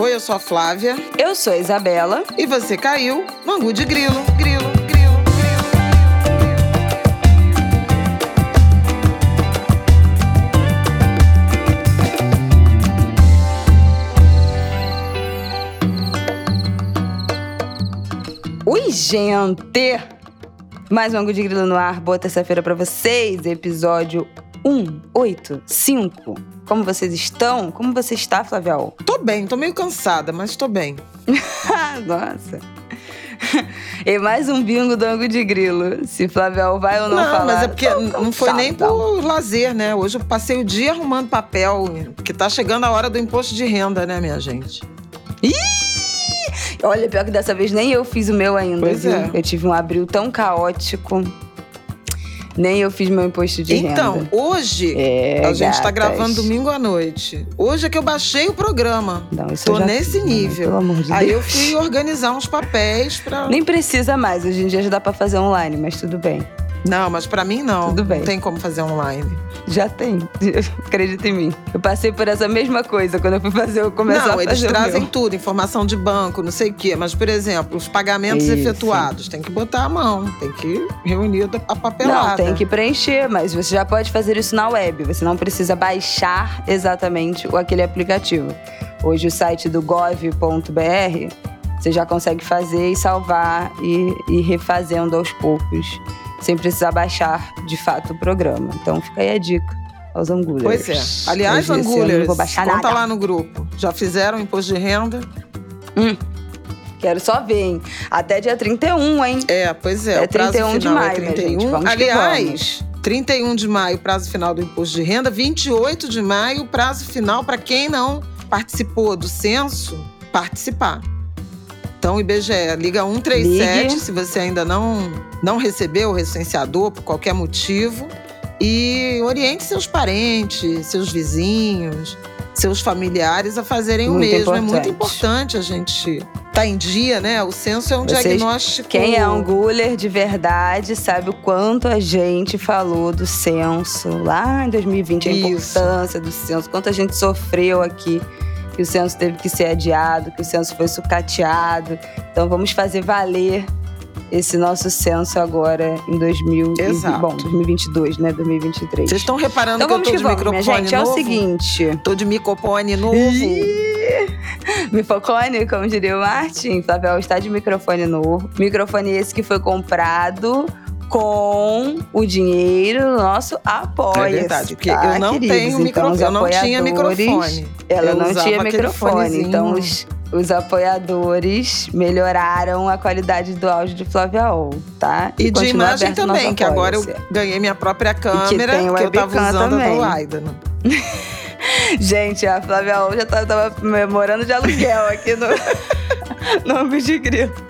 Oi, eu sou a Flávia. Eu sou a Isabela. E você caiu no Angu de Grilo. Grilo, grilo, grilo. Oi, gente! Mais um Angu de Grilo no ar. Boa terça-feira pra vocês. Episódio 185. Como vocês estão? Como você está, Flavial? Tô bem, tô meio cansada, mas tô bem. Nossa. E mais um bingo do Ango de Grilo. Se Flavial vai ou não, não falar. Não, mas é porque não foi nem por lazer, né? Hoje eu passei o dia arrumando papel, que tá chegando a hora do imposto de renda, né, minha gente? Ih! Olha, pior que dessa vez nem eu fiz o meu ainda. Pois viu? é. Eu tive um abril tão caótico. Nem eu fiz meu imposto de então, renda. Então, hoje, é, a gente gatas. tá gravando domingo à noite. Hoje é que eu baixei o programa. Não, isso Tô eu já nesse fiz, nível. Pelo amor de Aí Deus. eu fui organizar uns papéis pra. Nem precisa mais, hoje em dia já dá pra fazer online, mas tudo bem. Não, mas para mim não. Tudo bem. Não tem como fazer online. Já tem, acredita em mim. Eu passei por essa mesma coisa quando eu fui fazer, eu começar não, a fazer eles o trazem tudo, informação de banco, não sei o quê. Mas, por exemplo, os pagamentos Isso. efetuados, tem que botar a mão, tem que reunir a papelada. Não, tem que preencher, mas você já pode fazer isso na web. Você não precisa baixar exatamente aquele aplicativo. Hoje o site do gov.br você já consegue fazer e salvar e ir refazendo aos poucos, sem precisar baixar de fato o programa. Então fica aí a dica aos angulers. Pois é. Aliás, Mas Angulers, vou baixar conta nada. lá no grupo. Já fizeram imposto de renda? Quero só ver, hein? Até dia 31, hein? É, pois é. É o prazo 31 de maio, é minha 31. gente, vamos Aliás, 31 de maio, prazo final do imposto de renda. 28 de maio, prazo final para quem não participou do censo participar. Então, IBGE, liga 137 Ligue. se você ainda não, não recebeu o recenseador por qualquer motivo. E oriente seus parentes, seus vizinhos, seus familiares a fazerem o Muito mesmo. É muito importante. importante a gente estar em dia, né? O censo é um Vocês- diagnóstico. Quem é anguler de verdade sabe o quanto a gente falou do censo lá em 2020, a Isso. importância do censo, quanto a gente sofreu aqui, que o censo teve que ser adiado, que o censo foi sucateado. Então vamos fazer valer esse nosso censo agora em 2000 e- Exato. bom, 2022, né? 2023. Vocês estão reparando então que eu tô de vamos, microfone gente. É o novo? seguinte. Tô de microfone novo. Microfone, como diria o Martin, Flavel está de microfone novo. Microfone esse que foi comprado com o dinheiro do nosso apoio. É verdade, porque eu não tenho microfone, eu não tinha microfone. Ela Eu não tinha microfone, então os, os apoiadores melhoraram a qualidade do áudio de Flaviol, tá? E de continua imagem o também, que agora eu ganhei minha própria câmera, tem que eu tava usando também. do Aida. Gente, a Flávia Ol já tava, tava morando de aluguel aqui no, no de Grilo.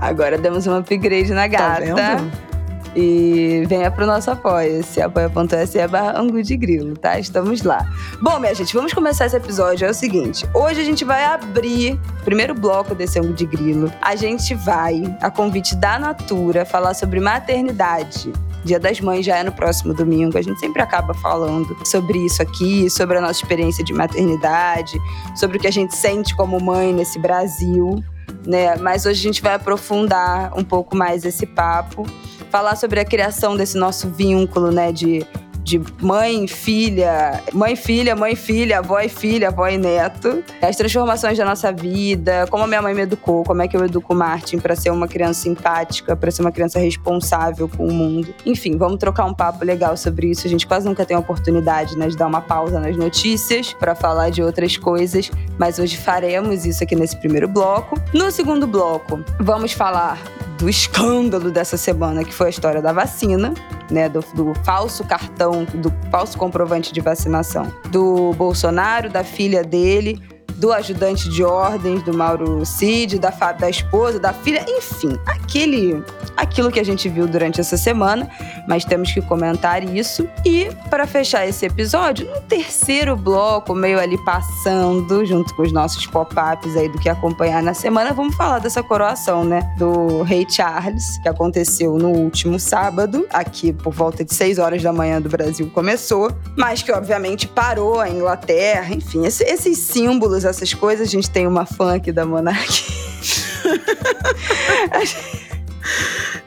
Agora demos um upgrade na Tá gata. vendo? E venha pro nosso apoia-se, apoia.se barra Angu de Grilo, tá? Estamos lá. Bom, minha gente, vamos começar esse episódio. É o seguinte, hoje a gente vai abrir o primeiro bloco desse Angu de Grilo. A gente vai, a convite da Natura, falar sobre maternidade. Dia das Mães já é no próximo domingo. A gente sempre acaba falando sobre isso aqui, sobre a nossa experiência de maternidade, sobre o que a gente sente como mãe nesse Brasil, né? Mas hoje a gente vai aprofundar um pouco mais esse papo falar sobre a criação desse nosso vínculo, né, de, de mãe, filha, mãe, filha, mãe, filha, avó e filha, avó e neto, as transformações da nossa vida, como a minha mãe me educou, como é que eu educo o Martin para ser uma criança simpática, para ser uma criança responsável com o mundo. Enfim, vamos trocar um papo legal sobre isso. A gente quase nunca tem a oportunidade, né, de dar uma pausa nas notícias para falar de outras coisas, mas hoje faremos isso aqui nesse primeiro bloco. No segundo bloco, vamos falar do escândalo dessa semana, que foi a história da vacina, né? Do, do falso cartão, do falso comprovante de vacinação do Bolsonaro, da filha dele, do ajudante de ordens do Mauro Cid, da, da esposa, da filha, enfim, aquele aquilo que a gente viu durante essa semana, mas temos que comentar isso. E para fechar esse episódio, no terceiro bloco, meio ali passando, junto com os nossos pop-ups aí do que acompanhar na semana, vamos falar dessa coroação, né? Do rei Charles, que aconteceu no último sábado, aqui por volta de 6 horas da manhã do Brasil começou, mas que obviamente parou a Inglaterra, enfim, esse, esses símbolos, essas coisas, a gente tem uma fã aqui da monarquia.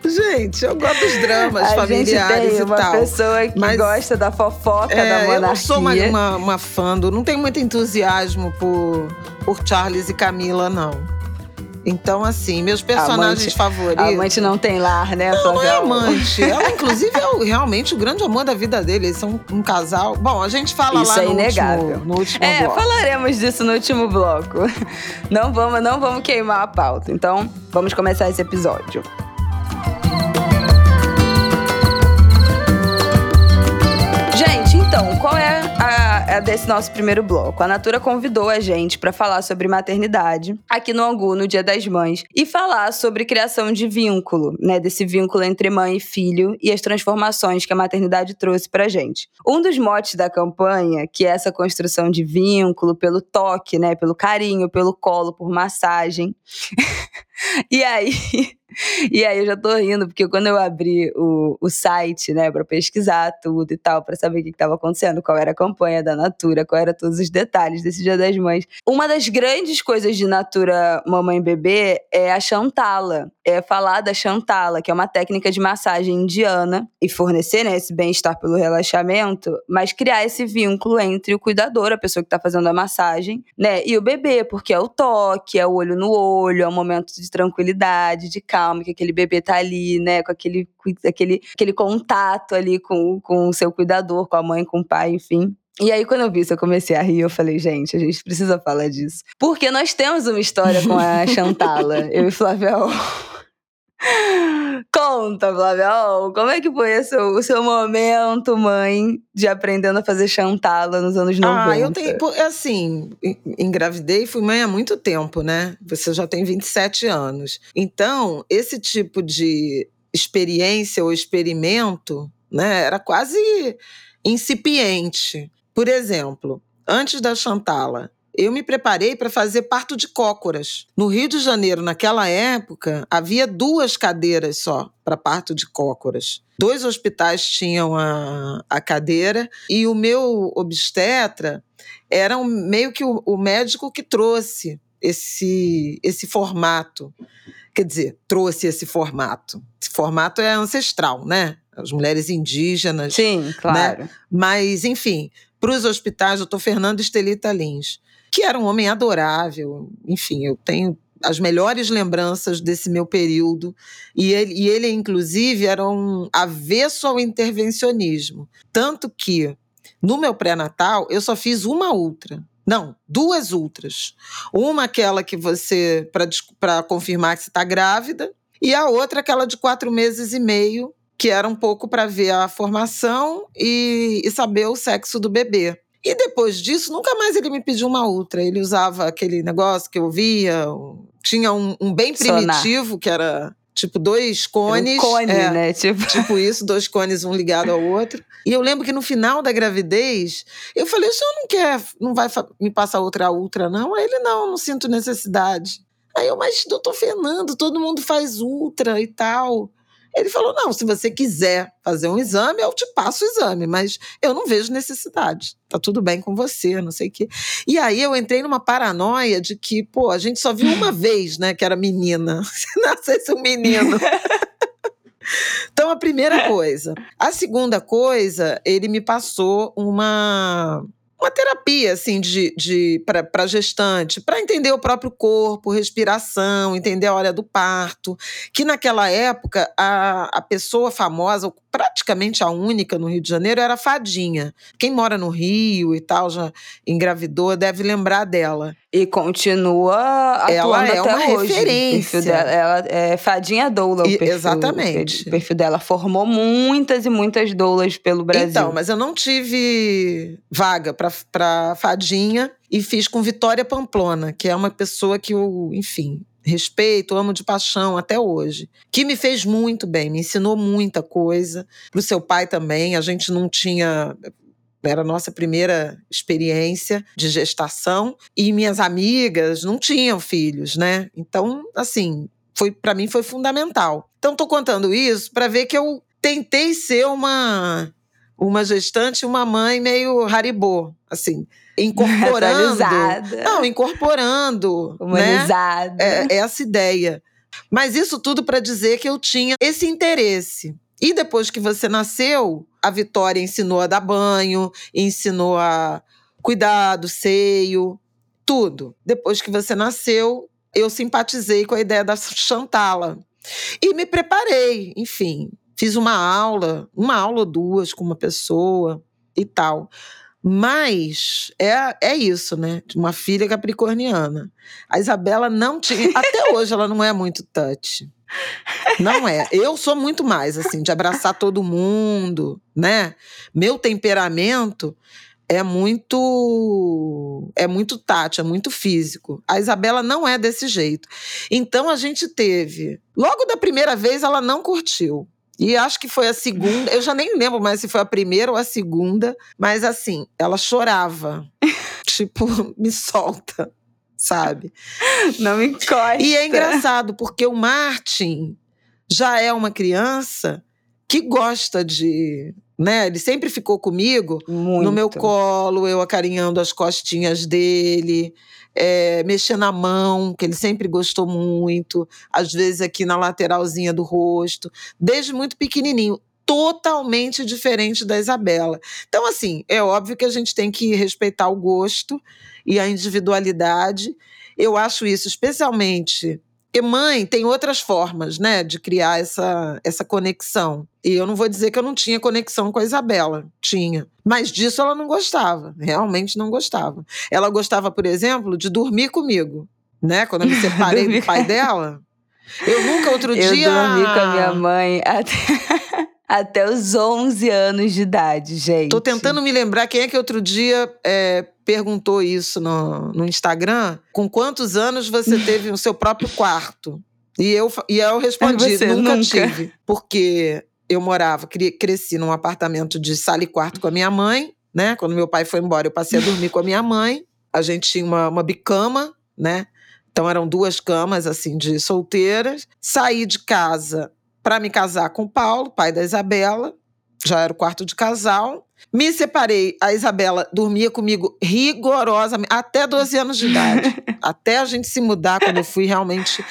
Gente, eu gosto dos dramas a familiares gente tem uma e tal. pessoa que mas, gosta da fofoca é, da monarquia. Eu não sou uma, uma, uma fã, do, não tenho muito entusiasmo por, por Charles e Camila, não. Então, assim, meus personagens amante, favoritos. A amante não tem lar, né, Não, não é amante. Ela, inclusive, é realmente o grande amor da vida dele. Eles são um casal. Bom, a gente fala Isso lá é no, inegável. Último, no último É, bloco. falaremos disso no último bloco. Não vamos, não vamos queimar a pauta. Então, vamos começar esse episódio. Gente, então, qual é a desse nosso primeiro bloco? A Natura convidou a gente para falar sobre maternidade aqui no Angu, no Dia das Mães, e falar sobre criação de vínculo, né? Desse vínculo entre mãe e filho e as transformações que a maternidade trouxe pra gente. Um dos motes da campanha, que é essa construção de vínculo pelo toque, né? Pelo carinho, pelo colo, por massagem. e aí. E aí eu já tô rindo, porque quando eu abri o, o site, né, pra pesquisar tudo e tal, pra saber o que, que tava acontecendo, qual era a campanha da Natura, qual era todos os detalhes desse Dia das Mães. Uma das grandes coisas de Natura Mamãe Bebê é a Chantala. É falar da Chantala, que é uma técnica de massagem indiana, e fornecer, né, esse bem-estar pelo relaxamento, mas criar esse vínculo entre o cuidador, a pessoa que tá fazendo a massagem, né, e o bebê, porque é o toque, é o olho no olho, é um momento de tranquilidade, de calma que aquele bebê tá ali, né, com aquele, aquele, aquele contato ali com, com o seu cuidador, com a mãe, com o pai, enfim. E aí, quando eu vi isso, eu comecei a rir. Eu falei, gente, a gente precisa falar disso. Porque nós temos uma história com a Chantala, eu e Flaviol. Conta, Flaviol, como é que foi o seu, o seu momento, mãe, de aprendendo a fazer chantala nos anos 90? Ah, eu tenho. Assim, engravidei e fui mãe há muito tempo, né? Você já tem 27 anos. Então, esse tipo de experiência ou experimento, né, era quase incipiente. Por exemplo, antes da chantala, eu me preparei para fazer parto de cócoras. No Rio de Janeiro, naquela época, havia duas cadeiras só para parto de cócoras. Dois hospitais tinham a, a cadeira e o meu obstetra era um, meio que o, o médico que trouxe esse, esse formato. Quer dizer, trouxe esse formato. Esse formato é ancestral, né? As mulheres indígenas. Sim, claro. Né? Mas, enfim, para os hospitais, doutor Fernando Estelita Lins que era um homem adorável. Enfim, eu tenho as melhores lembranças desse meu período. E ele, e ele inclusive, era um avesso ao intervencionismo. Tanto que, no meu pré-natal, eu só fiz uma ultra. Não, duas ultras. Uma aquela que você, para confirmar que você está grávida, e a outra aquela de quatro meses e meio, que era um pouco para ver a formação e, e saber o sexo do bebê. E depois disso, nunca mais ele me pediu uma ultra. Ele usava aquele negócio que eu via, tinha um, um bem primitivo, Sonar. que era tipo dois cones. Um cone, é, né? Tipo... tipo isso, dois cones, um ligado ao outro. E eu lembro que no final da gravidez, eu falei: o senhor não quer, não vai me passar outra ultra, não? Aí ele, não, não sinto necessidade. Aí eu, mas doutor Fernando, todo mundo faz ultra e tal. Ele falou: não, se você quiser fazer um exame, eu te passo o exame, mas eu não vejo necessidade. Tá tudo bem com você, não sei o quê. E aí eu entrei numa paranoia de que, pô, a gente só viu uma vez, né, que era menina. Se nascesse um menino. Então, a primeira coisa. A segunda coisa, ele me passou uma uma terapia assim de, de para gestante, para entender o próprio corpo, respiração, entender a hora do parto, que naquela época a, a pessoa famosa, praticamente a única no Rio de Janeiro era a Fadinha. Quem mora no Rio e tal, já engravidou, deve lembrar dela. E continua atuando ela é até uma hoje. referência. Dela, ela é Fadinha Doula, o E- perfil, exatamente. O perfil dela formou muitas e muitas doulas pelo Brasil. Então, mas eu não tive vaga para Fadinha e fiz com Vitória Pamplona, que é uma pessoa que eu, enfim, respeito, amo de paixão até hoje, que me fez muito bem, me ensinou muita coisa. Para o seu pai também, a gente não tinha era a nossa primeira experiência de gestação e minhas amigas não tinham filhos, né? Então, assim, foi para mim foi fundamental. Então, estou contando isso para ver que eu tentei ser uma uma gestante, uma mãe meio haribô, assim, incorporando. não, incorporando. Humanizada. Né? É, essa ideia. Mas isso tudo para dizer que eu tinha esse interesse. E depois que você nasceu, a Vitória ensinou a dar banho, ensinou a cuidar do seio, tudo. Depois que você nasceu, eu simpatizei com a ideia da Chantala. E me preparei, enfim, fiz uma aula, uma aula ou duas com uma pessoa e tal. Mas é, é isso, né? Uma filha capricorniana. A Isabela não tinha. Até hoje ela não é muito touch. Não é. Eu sou muito mais, assim, de abraçar todo mundo, né? Meu temperamento é muito é muito tátil, é muito físico. A Isabela não é desse jeito. Então a gente teve, logo da primeira vez ela não curtiu. E acho que foi a segunda, eu já nem lembro mais se foi a primeira ou a segunda, mas assim, ela chorava. tipo, me solta, sabe? Não me encosta. E é engraçado, porque o Martin já é uma criança que gosta de. Né? Ele sempre ficou comigo Muito. no meu colo, eu acarinhando as costinhas dele é, mexer na mão, que ele sempre gostou muito, às vezes aqui na lateralzinha do rosto, desde muito pequenininho. Totalmente diferente da Isabela. Então, assim, é óbvio que a gente tem que respeitar o gosto e a individualidade. Eu acho isso especialmente porque mãe tem outras formas, né, de criar essa, essa conexão. E eu não vou dizer que eu não tinha conexão com a Isabela. Tinha. Mas disso ela não gostava. Realmente não gostava. Ela gostava, por exemplo, de dormir comigo. Né? Quando eu me separei do pai dela. Eu nunca outro eu dia. Eu dormi com a minha mãe até até os 11 anos de idade, gente. Tô tentando me lembrar quem é que outro dia é, perguntou isso no, no Instagram. Com quantos anos você teve o seu próprio quarto? E eu, e eu respondi, você, nunca, nunca tive. Porque eu morava, cresci num apartamento de sala e quarto com a minha mãe, né? Quando meu pai foi embora, eu passei a dormir com a minha mãe. A gente tinha uma, uma bicama, né? Então eram duas camas assim de solteiras. Saí de casa para me casar com o Paulo, pai da Isabela. Já era o quarto de casal. Me separei. A Isabela dormia comigo rigorosamente, até 12 anos de idade. até a gente se mudar, quando eu fui realmente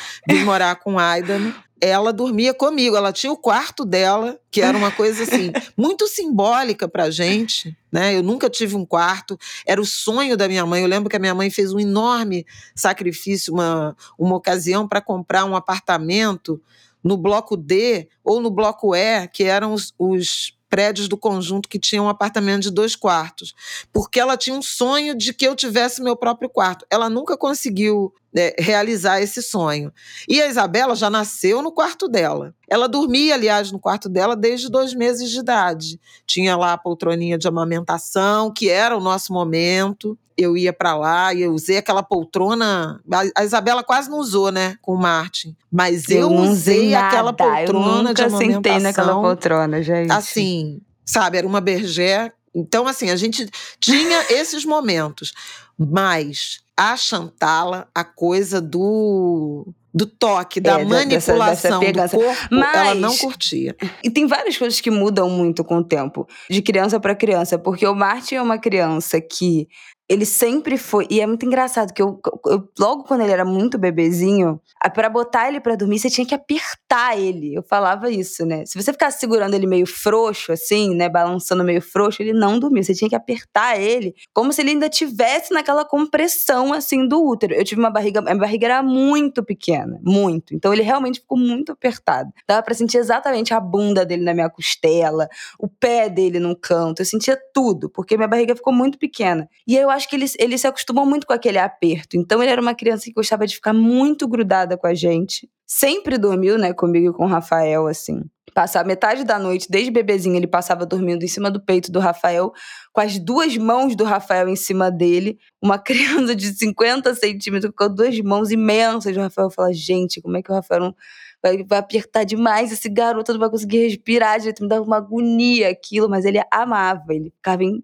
morar com Aidan ela dormia comigo. Ela tinha o quarto dela, que era uma coisa assim, muito simbólica pra gente, né? Eu nunca tive um quarto, era o sonho da minha mãe. Eu lembro que a minha mãe fez um enorme sacrifício, uma, uma ocasião para comprar um apartamento no bloco D ou no bloco E, que eram os, os prédios do conjunto que tinham um apartamento de dois quartos, porque ela tinha um sonho de que eu tivesse meu próprio quarto. Ela nunca conseguiu é, realizar esse sonho. E a Isabela já nasceu no quarto dela. Ela dormia, aliás, no quarto dela desde dois meses de idade. Tinha lá a poltroninha de amamentação, que era o nosso momento. Eu ia para lá e eu usei aquela poltrona. A Isabela quase não usou, né, com o Martin. Mas eu, eu usei aquela poltrona eu de amamentação. sentei naquela poltrona, gente. Assim, sabe, era uma bergé. Então, assim, a gente tinha esses momentos. Mas a Chantala, a coisa do do toque, da é, manipulação dessa, dessa do corpo, Mas, ela não curtia. E tem várias coisas que mudam muito com o tempo, de criança para criança, porque o Martin é uma criança que ele sempre foi. E é muito engraçado que eu, eu logo quando ele era muito bebezinho, para botar ele para dormir, você tinha que apertar ele. Eu falava isso, né? Se você ficasse segurando ele meio frouxo, assim, né? Balançando meio frouxo, ele não dormia. Você tinha que apertar ele como se ele ainda tivesse naquela compressão, assim, do útero. Eu tive uma barriga. Minha barriga era muito pequena, muito. Então ele realmente ficou muito apertado. Dava pra sentir exatamente a bunda dele na minha costela, o pé dele no canto. Eu sentia tudo, porque minha barriga ficou muito pequena. E eu acho acho que ele, ele se acostumou muito com aquele aperto. Então ele era uma criança que gostava de ficar muito grudada com a gente. Sempre dormiu, né, comigo e com o Rafael, assim. passar metade da noite, desde bebezinho, ele passava dormindo em cima do peito do Rafael, com as duas mãos do Rafael em cima dele. Uma criança de 50 centímetros com duas mãos imensas. O Rafael fala: gente, como é que o Rafael não. Vai, vai apertar demais esse garoto, não vai conseguir respirar direito, me dava uma agonia aquilo, mas ele amava, ele ficava em,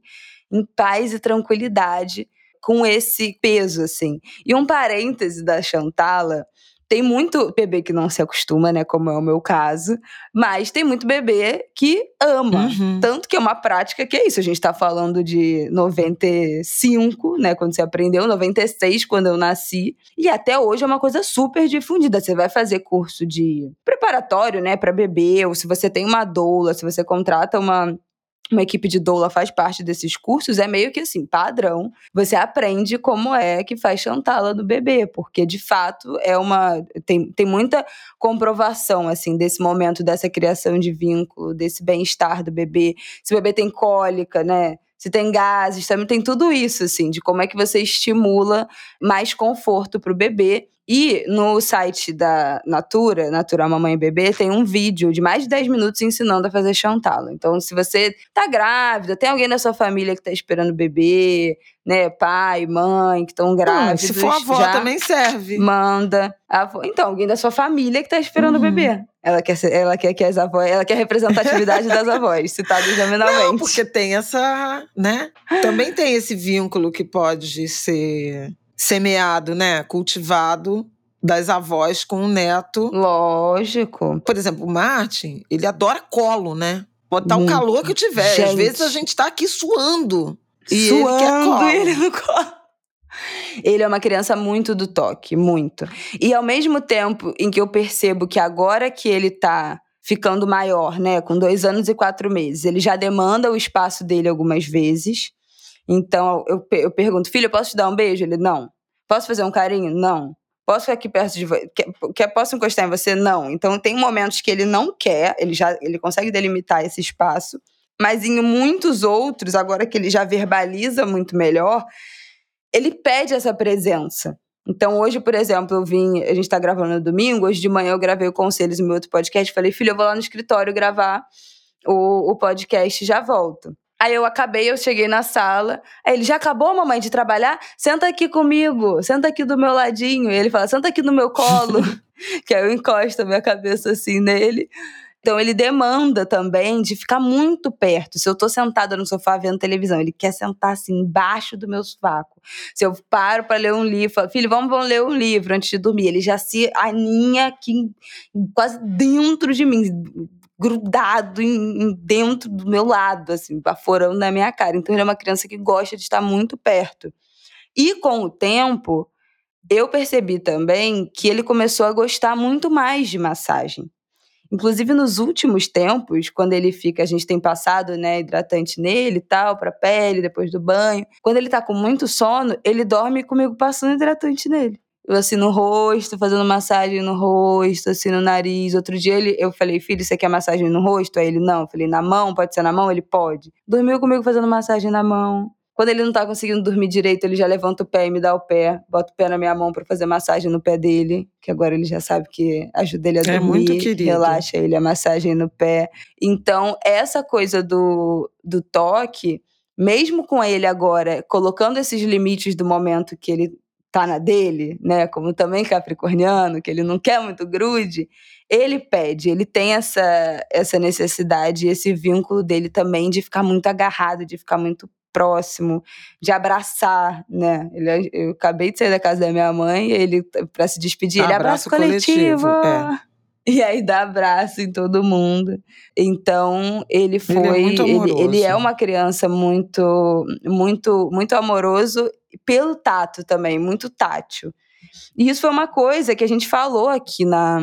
em paz e tranquilidade com esse peso, assim. E um parêntese da Chantala, tem muito bebê que não se acostuma, né? Como é o meu caso. Mas tem muito bebê que ama. Uhum. Tanto que é uma prática que é isso. A gente tá falando de 95, né? Quando você aprendeu, 96, quando eu nasci. E até hoje é uma coisa super difundida. Você vai fazer curso de preparatório, né? Pra bebê. Ou se você tem uma doula, se você contrata uma uma equipe de doula faz parte desses cursos, é meio que assim, padrão. Você aprende como é que faz chantala no bebê, porque de fato é uma tem, tem muita comprovação assim desse momento dessa criação de vínculo, desse bem-estar do bebê. Se o bebê tem cólica, né? Se tem gases, também tem tudo isso assim, de como é que você estimula mais conforto para o bebê e no site da Natura, Natura Mamãe e Bebê, tem um vídeo de mais de 10 minutos ensinando a fazer chantala. Então, se você tá grávida, tem alguém na sua família que tá esperando bebê, né, pai, mãe, que estão grávidos. Hum, se for avó, também serve. Manda. Avó. Então, alguém da sua família que tá esperando o uhum. bebê. Ela quer, ser, ela quer que as avós, ela quer a representatividade das avós, citadas nominalmente. Não, porque tem essa, né? Também tem esse vínculo que pode ser semeado, né? Cultivado das avós com o neto. Lógico. Por exemplo, o Martin, ele adora colo, né? Botar Muito. o calor que tiver. Gente. Às vezes a gente tá aqui suando. E suando, ele quer colo. Ele no colo. Ele é uma criança muito do toque, muito. E ao mesmo tempo em que eu percebo que agora que ele tá ficando maior, né, com dois anos e quatro meses, ele já demanda o espaço dele algumas vezes. Então eu, eu pergunto, filho, eu posso te dar um beijo? Ele, não. Posso fazer um carinho? Não. Posso ficar aqui perto de você? Quer, quer, posso encostar em você? Não. Então tem momentos que ele não quer, ele já ele consegue delimitar esse espaço, mas em muitos outros, agora que ele já verbaliza muito melhor, ele pede essa presença. Então, hoje, por exemplo, eu vim, a gente está gravando no domingo, hoje de manhã eu gravei o Conselhos no meu outro podcast, falei, filho, eu vou lá no escritório gravar o, o podcast e já volto. Aí eu acabei, eu cheguei na sala. Aí ele, já acabou, mamãe, de trabalhar? Senta aqui comigo, senta aqui do meu ladinho. E ele fala, senta aqui no meu colo. que aí eu encosto a minha cabeça assim nele. Então ele demanda também de ficar muito perto. Se eu tô sentada no sofá vendo televisão, ele quer sentar assim embaixo do meu sovaco. Se eu paro para ler um livro, falo, filho, vamos, vamos ler um livro antes de dormir. Ele já se aninha aqui quase dentro de mim, grudado em, em, dentro do meu lado, assim, baforando na minha cara. Então ele é uma criança que gosta de estar muito perto. E com o tempo, eu percebi também que ele começou a gostar muito mais de massagem. Inclusive nos últimos tempos, quando ele fica, a gente tem passado, né, hidratante nele e tal, pra pele, depois do banho. Quando ele tá com muito sono, ele dorme comigo passando hidratante nele eu assim no rosto, fazendo massagem no rosto, assim no nariz. Outro dia ele, eu falei, filho, você quer massagem no rosto? Aí ele, não. Eu falei, na mão? Pode ser na mão? Ele, pode. Dormiu comigo fazendo massagem na mão. Quando ele não tá conseguindo dormir direito, ele já levanta o pé e me dá o pé. Bota o pé na minha mão para fazer massagem no pé dele. Que agora ele já sabe que ajuda ele a dormir. É muito querido. Relaxa ele, a massagem no pé. Então, essa coisa do, do toque, mesmo com ele agora colocando esses limites do momento que ele tá na dele, né, como também capricorniano, que ele não quer muito grude, ele pede, ele tem essa, essa necessidade, esse vínculo dele também de ficar muito agarrado, de ficar muito próximo, de abraçar, né? Ele, eu acabei de sair da casa da minha mãe, ele para se despedir, abraço ele abraço coletivo. coletivo é. E aí dá abraço em todo mundo. Então, ele foi. Ele é, ele, ele é uma criança muito, muito, muito amoroso pelo tato também, muito tátil. E isso foi uma coisa que a gente falou aqui na,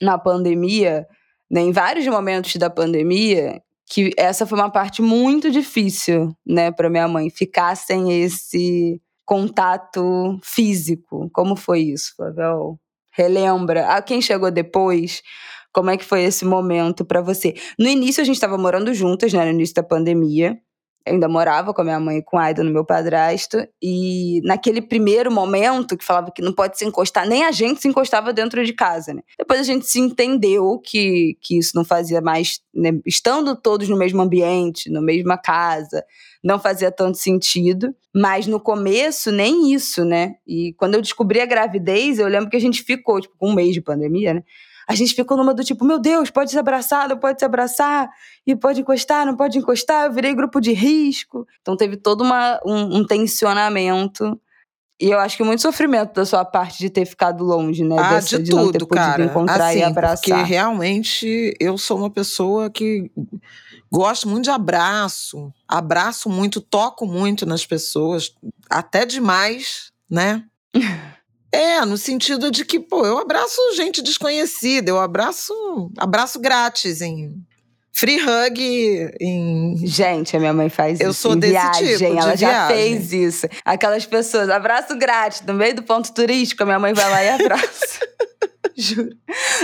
na pandemia, né, em vários momentos da pandemia, que essa foi uma parte muito difícil, né, para minha mãe, ficar sem esse contato físico. Como foi isso, Flavel? Relembra. A quem chegou depois, como é que foi esse momento para você? No início a gente estava morando juntas, né, no início da pandemia. Eu ainda morava com a minha mãe e com o Aida no meu padrasto. E naquele primeiro momento que falava que não pode se encostar, nem a gente se encostava dentro de casa, né? Depois a gente se entendeu que, que isso não fazia mais, né? estando todos no mesmo ambiente, na mesma casa, não fazia tanto sentido. Mas no começo, nem isso, né? E quando eu descobri a gravidez, eu lembro que a gente ficou, tipo, com um mês de pandemia, né? A gente ficou numa do tipo, meu Deus, pode se abraçar, não pode se abraçar, e pode encostar, não pode encostar, eu virei grupo de risco. Então teve todo uma, um, um tensionamento e eu acho que muito sofrimento da sua parte de ter ficado longe, né? Ah, Dessa, de, de tudo, cara. encontrar assim, e abraçar. Porque realmente eu sou uma pessoa que gosto muito de abraço, abraço muito, toco muito nas pessoas, até demais, né? É, no sentido de que, pô, eu abraço gente desconhecida, eu abraço, abraço grátis em free hug em Gente, a minha mãe faz Eu isso. sou em desse viagem, tipo, de ela já viagem. fez isso. Aquelas pessoas, abraço grátis, no meio do ponto turístico, a minha mãe vai lá e abraça. Juro.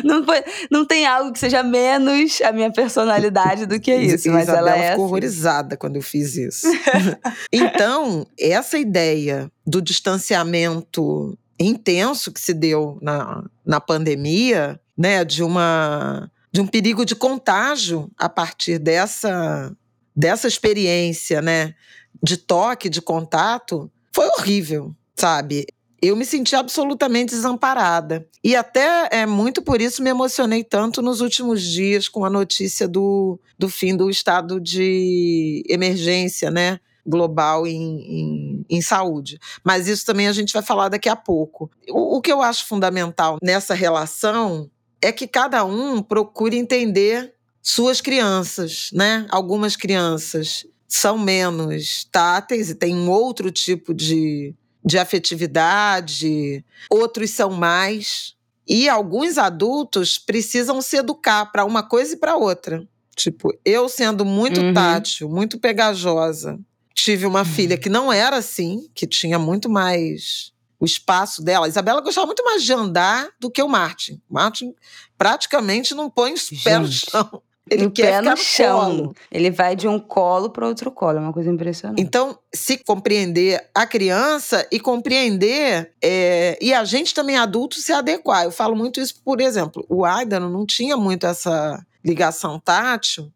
Não, foi, não tem algo que seja menos a minha personalidade do que isso, mas Isabela ela é ficou assim. horrorizada quando eu fiz isso. então, essa ideia do distanciamento intenso que se deu na, na pandemia, né, de uma de um perigo de contágio a partir dessa dessa experiência, né, de toque, de contato, foi horrível, sabe? Eu me senti absolutamente desamparada. E até é muito por isso me emocionei tanto nos últimos dias com a notícia do, do fim do estado de emergência, né? Global em, em, em saúde. Mas isso também a gente vai falar daqui a pouco. O, o que eu acho fundamental nessa relação é que cada um procure entender suas crianças, né? Algumas crianças são menos táteis e têm um outro tipo de, de afetividade, outros são mais. E alguns adultos precisam se educar para uma coisa e para outra. Tipo, eu sendo muito Uhum. tátil, muito pegajosa, tive uma filha que não era assim, que tinha muito mais o espaço dela. A Isabela gostava muito mais de andar do que o Martin. O Martin praticamente não põe os pés no chão. Ele o quer pé ficar no no chão. colo. Ele vai de um colo para outro colo, é uma coisa impressionante. Então, se compreender a criança e compreender, é, e a gente também adulto se adequar. Eu falo muito isso, por exemplo, o Aidan não tinha muito essa ligação tátil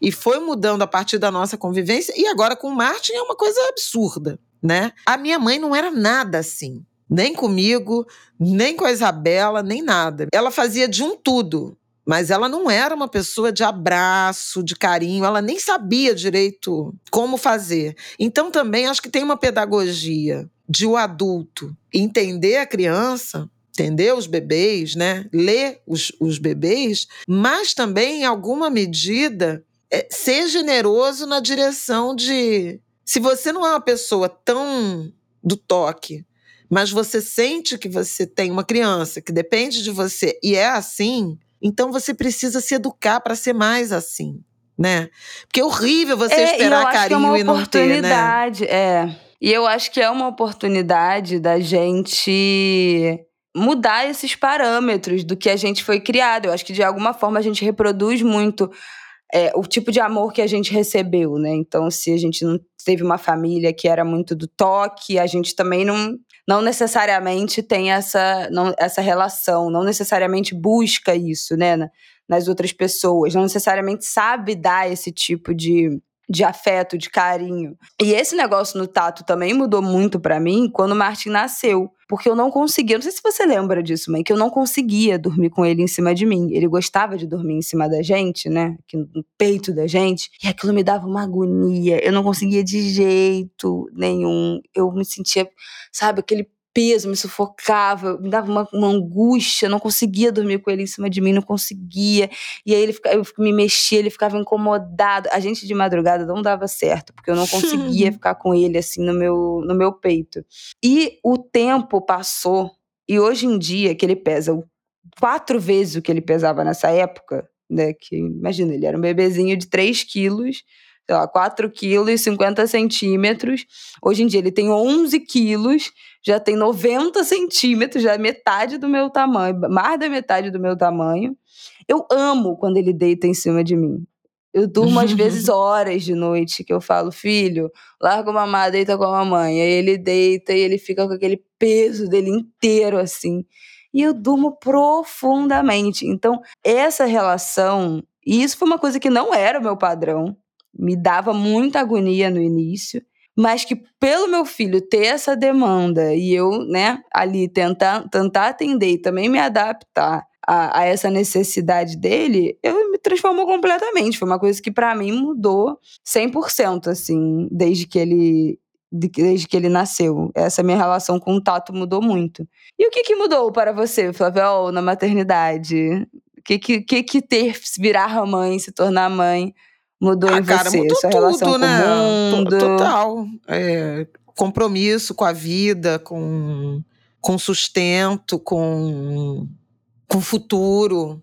e foi mudando a partir da nossa convivência, e agora com o Martin é uma coisa absurda, né? A minha mãe não era nada assim. Nem comigo, nem com a Isabela, nem nada. Ela fazia de um tudo. Mas ela não era uma pessoa de abraço, de carinho, ela nem sabia direito como fazer. Então também acho que tem uma pedagogia de o adulto entender a criança, entender os bebês, né? Ler os, os bebês, mas também, em alguma medida, é, ser generoso na direção de. Se você não é uma pessoa tão do toque, mas você sente que você tem uma criança que depende de você e é assim, então você precisa se educar para ser mais assim, né? Porque é horrível você É, eu esperar é carinho uma e não ter, né? oportunidade, é. E eu acho que é uma oportunidade da gente mudar esses parâmetros do que a gente foi criado. Eu acho que de alguma forma a gente reproduz muito é, o tipo de amor que a gente recebeu, né? Então, se a gente não teve uma família que era muito do toque, a gente também não, não necessariamente tem essa, não, essa relação, não necessariamente busca isso, né? na- nas outras pessoas, não necessariamente sabe dar esse tipo de, de afeto, de carinho. E esse negócio no tato também mudou muito pra mim quando o Martin nasceu. Porque eu não conseguia, não sei se você lembra disso, mãe, que eu não conseguia dormir com ele em cima de mim. Ele gostava de dormir em cima da gente, né? Aqui no peito da gente. E aquilo me dava uma agonia. Eu não conseguia de jeito nenhum. Eu me sentia, sabe, aquele peso me sufocava, me dava uma, uma angústia, não conseguia dormir com ele em cima de mim, não conseguia. E aí ele eu me mexia, ele ficava incomodado. A gente de madrugada não dava certo, porque eu não conseguia ficar com ele assim no meu, no meu peito. E o tempo passou, e hoje em dia, que ele pesa quatro vezes o que ele pesava nessa época, né? Que imagina, ele era um bebezinho de 3 quilos, sei lá, 4 quilos e 50 centímetros. Hoje em dia ele tem 11 quilos, já tem 90 centímetros, já é metade do meu tamanho, mais da metade do meu tamanho. Eu amo quando ele deita em cima de mim. Eu durmo às vezes horas de noite, que eu falo, filho, larga o mamá, deita com a mamãe. Aí ele deita e ele fica com aquele peso dele inteiro assim. E eu durmo profundamente. Então, essa relação, e isso foi uma coisa que não era o meu padrão, me dava muita agonia no início, mas que pelo meu filho ter essa demanda e eu, né, ali tentar, tentar atender e também me adaptar a, a, essa necessidade dele, eu me transformou completamente. Foi uma coisa que para mim mudou 100%, assim, desde que ele desde que ele nasceu. Essa minha relação com o Tato mudou muito. E o que que mudou para você, Flavio, na maternidade? O que que, que que ter, virar mãe, se tornar mãe, mudou ah, em cara, você? Mudou Sua tudo, relação né? com o mundo? Total. É, compromisso com a vida, com, com sustento, com com o futuro,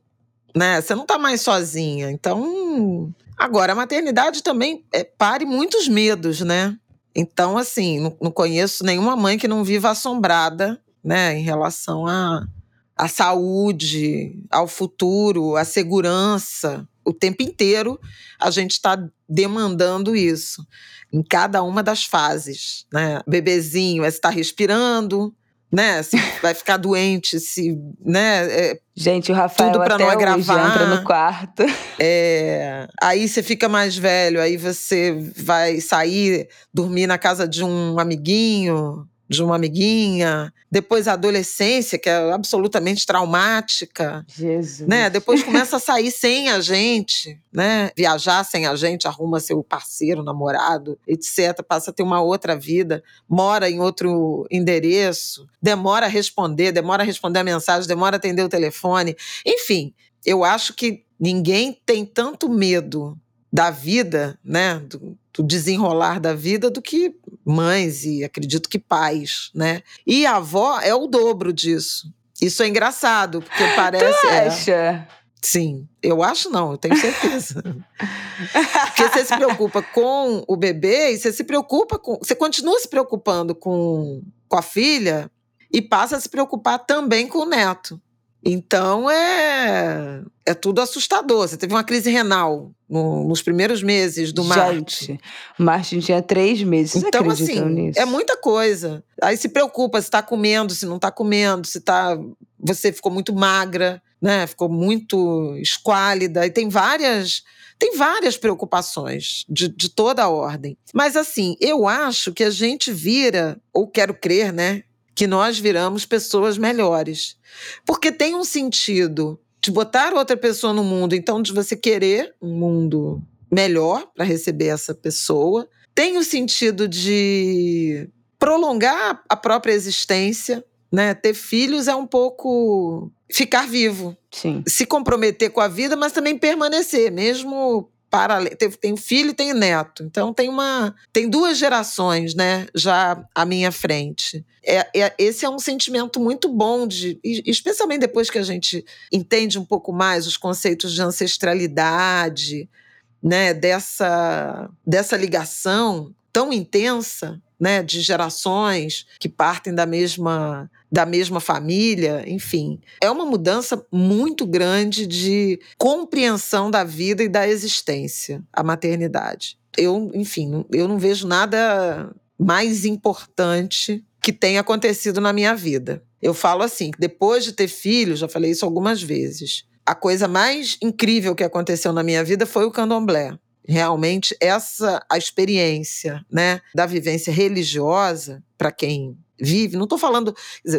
né? Você não tá mais sozinha. Então, agora a maternidade também é, pare muitos medos, né? Então, assim, não, não, conheço nenhuma mãe que não viva assombrada, né, em relação à a, a saúde, ao futuro, à segurança. O tempo inteiro a gente está demandando isso em cada uma das fases, né? Bebezinho é estar respirando, né? Se vai ficar doente, se, né? É, Gente, o Rafael tudo até não gravar. entra no quarto. É, aí você fica mais velho, aí você vai sair, dormir na casa de um amiguinho, de uma amiguinha, depois a adolescência, que é absolutamente traumática. Jesus. Né? Depois começa a sair sem a gente, né? Viajar sem a gente, arruma seu parceiro, namorado, etc. Passa a ter uma outra vida, mora em outro endereço, demora a responder, demora a responder a mensagem, demora a atender o telefone. Enfim, eu acho que ninguém tem tanto medo da vida, né, do, do, desenrolar da vida, do que mães e acredito que pais, né? E a avó é o dobro disso. Isso é engraçado, porque parece. Tu é acha? É, sim, eu acho não, eu tenho certeza. porque você se preocupa com o bebê e você se preocupa com. Você continua se preocupando com, com a filha e passa a se preocupar também com o neto. Então é, é tudo assustador. Você teve uma crise renal no, nos primeiros meses do Martin. Gente, Martin tinha três meses. Vocês então, assim, nisso? é muita coisa. Aí se preocupa se está comendo, se não está comendo, se tá. Você ficou muito magra, né? Ficou muito esquálida. E tem várias. Tem várias preocupações de, de toda a ordem. Mas, assim, eu acho que a gente vira, ou quero crer, né? Que nós viramos pessoas melhores porque tem um sentido de botar outra pessoa no mundo, então de você querer um mundo melhor para receber essa pessoa. Tem o sentido de prolongar a própria existência, né? Ter filhos é um pouco ficar vivo. Sim. Se comprometer com a vida, mas também permanecer, mesmo paralelo. Tem filho e tem neto. Então tem uma. Tem duas gerações, né, já à minha frente. É, é, esse é um sentimento muito bom, de, especialmente depois que a gente entende um pouco mais os conceitos de ancestralidade, né, dessa, dessa ligação tão intensa né, de gerações que partem da mesma da mesma família, enfim. É uma mudança muito grande de compreensão da vida e da existência, a maternidade. Eu, enfim, eu não vejo nada mais importante que tenha acontecido na minha vida. Eu falo assim, depois de ter filhos, já falei isso algumas vezes, a coisa mais incrível que aconteceu na minha vida foi o candomblé realmente essa a experiência, né, da vivência religiosa para quem vive. Não estou falando,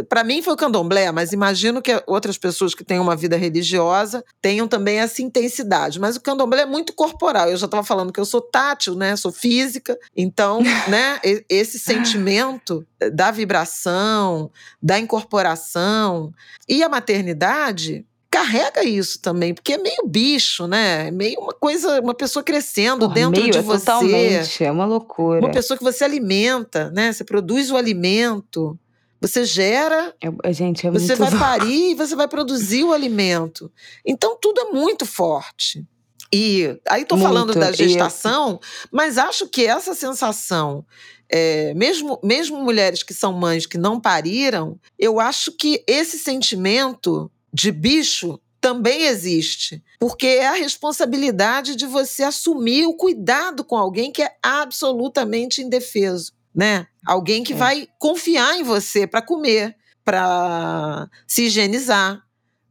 para mim foi o candomblé, mas imagino que outras pessoas que têm uma vida religiosa tenham também essa intensidade. Mas o candomblé é muito corporal. Eu já estava falando que eu sou tátil, né? Sou física, então, né? Esse sentimento da vibração, da incorporação e a maternidade carrega isso também, porque é meio bicho, né? É meio uma coisa, uma pessoa crescendo Porra, dentro meio, de é você. Totalmente, é uma loucura. Uma pessoa que você alimenta, né? Você produz o alimento, você gera, é, gente, é você vai parir e você vai produzir o alimento. Então tudo é muito forte. E aí muito, falando da gestação, mas acho que essa sensação é, mesmo, mesmo mulheres que são mães que não pariram, eu acho que esse sentimento de bicho também existe, porque é a responsabilidade de você assumir o cuidado com alguém que é absolutamente indefeso, né? Alguém que é. vai confiar em você para comer, para se higienizar,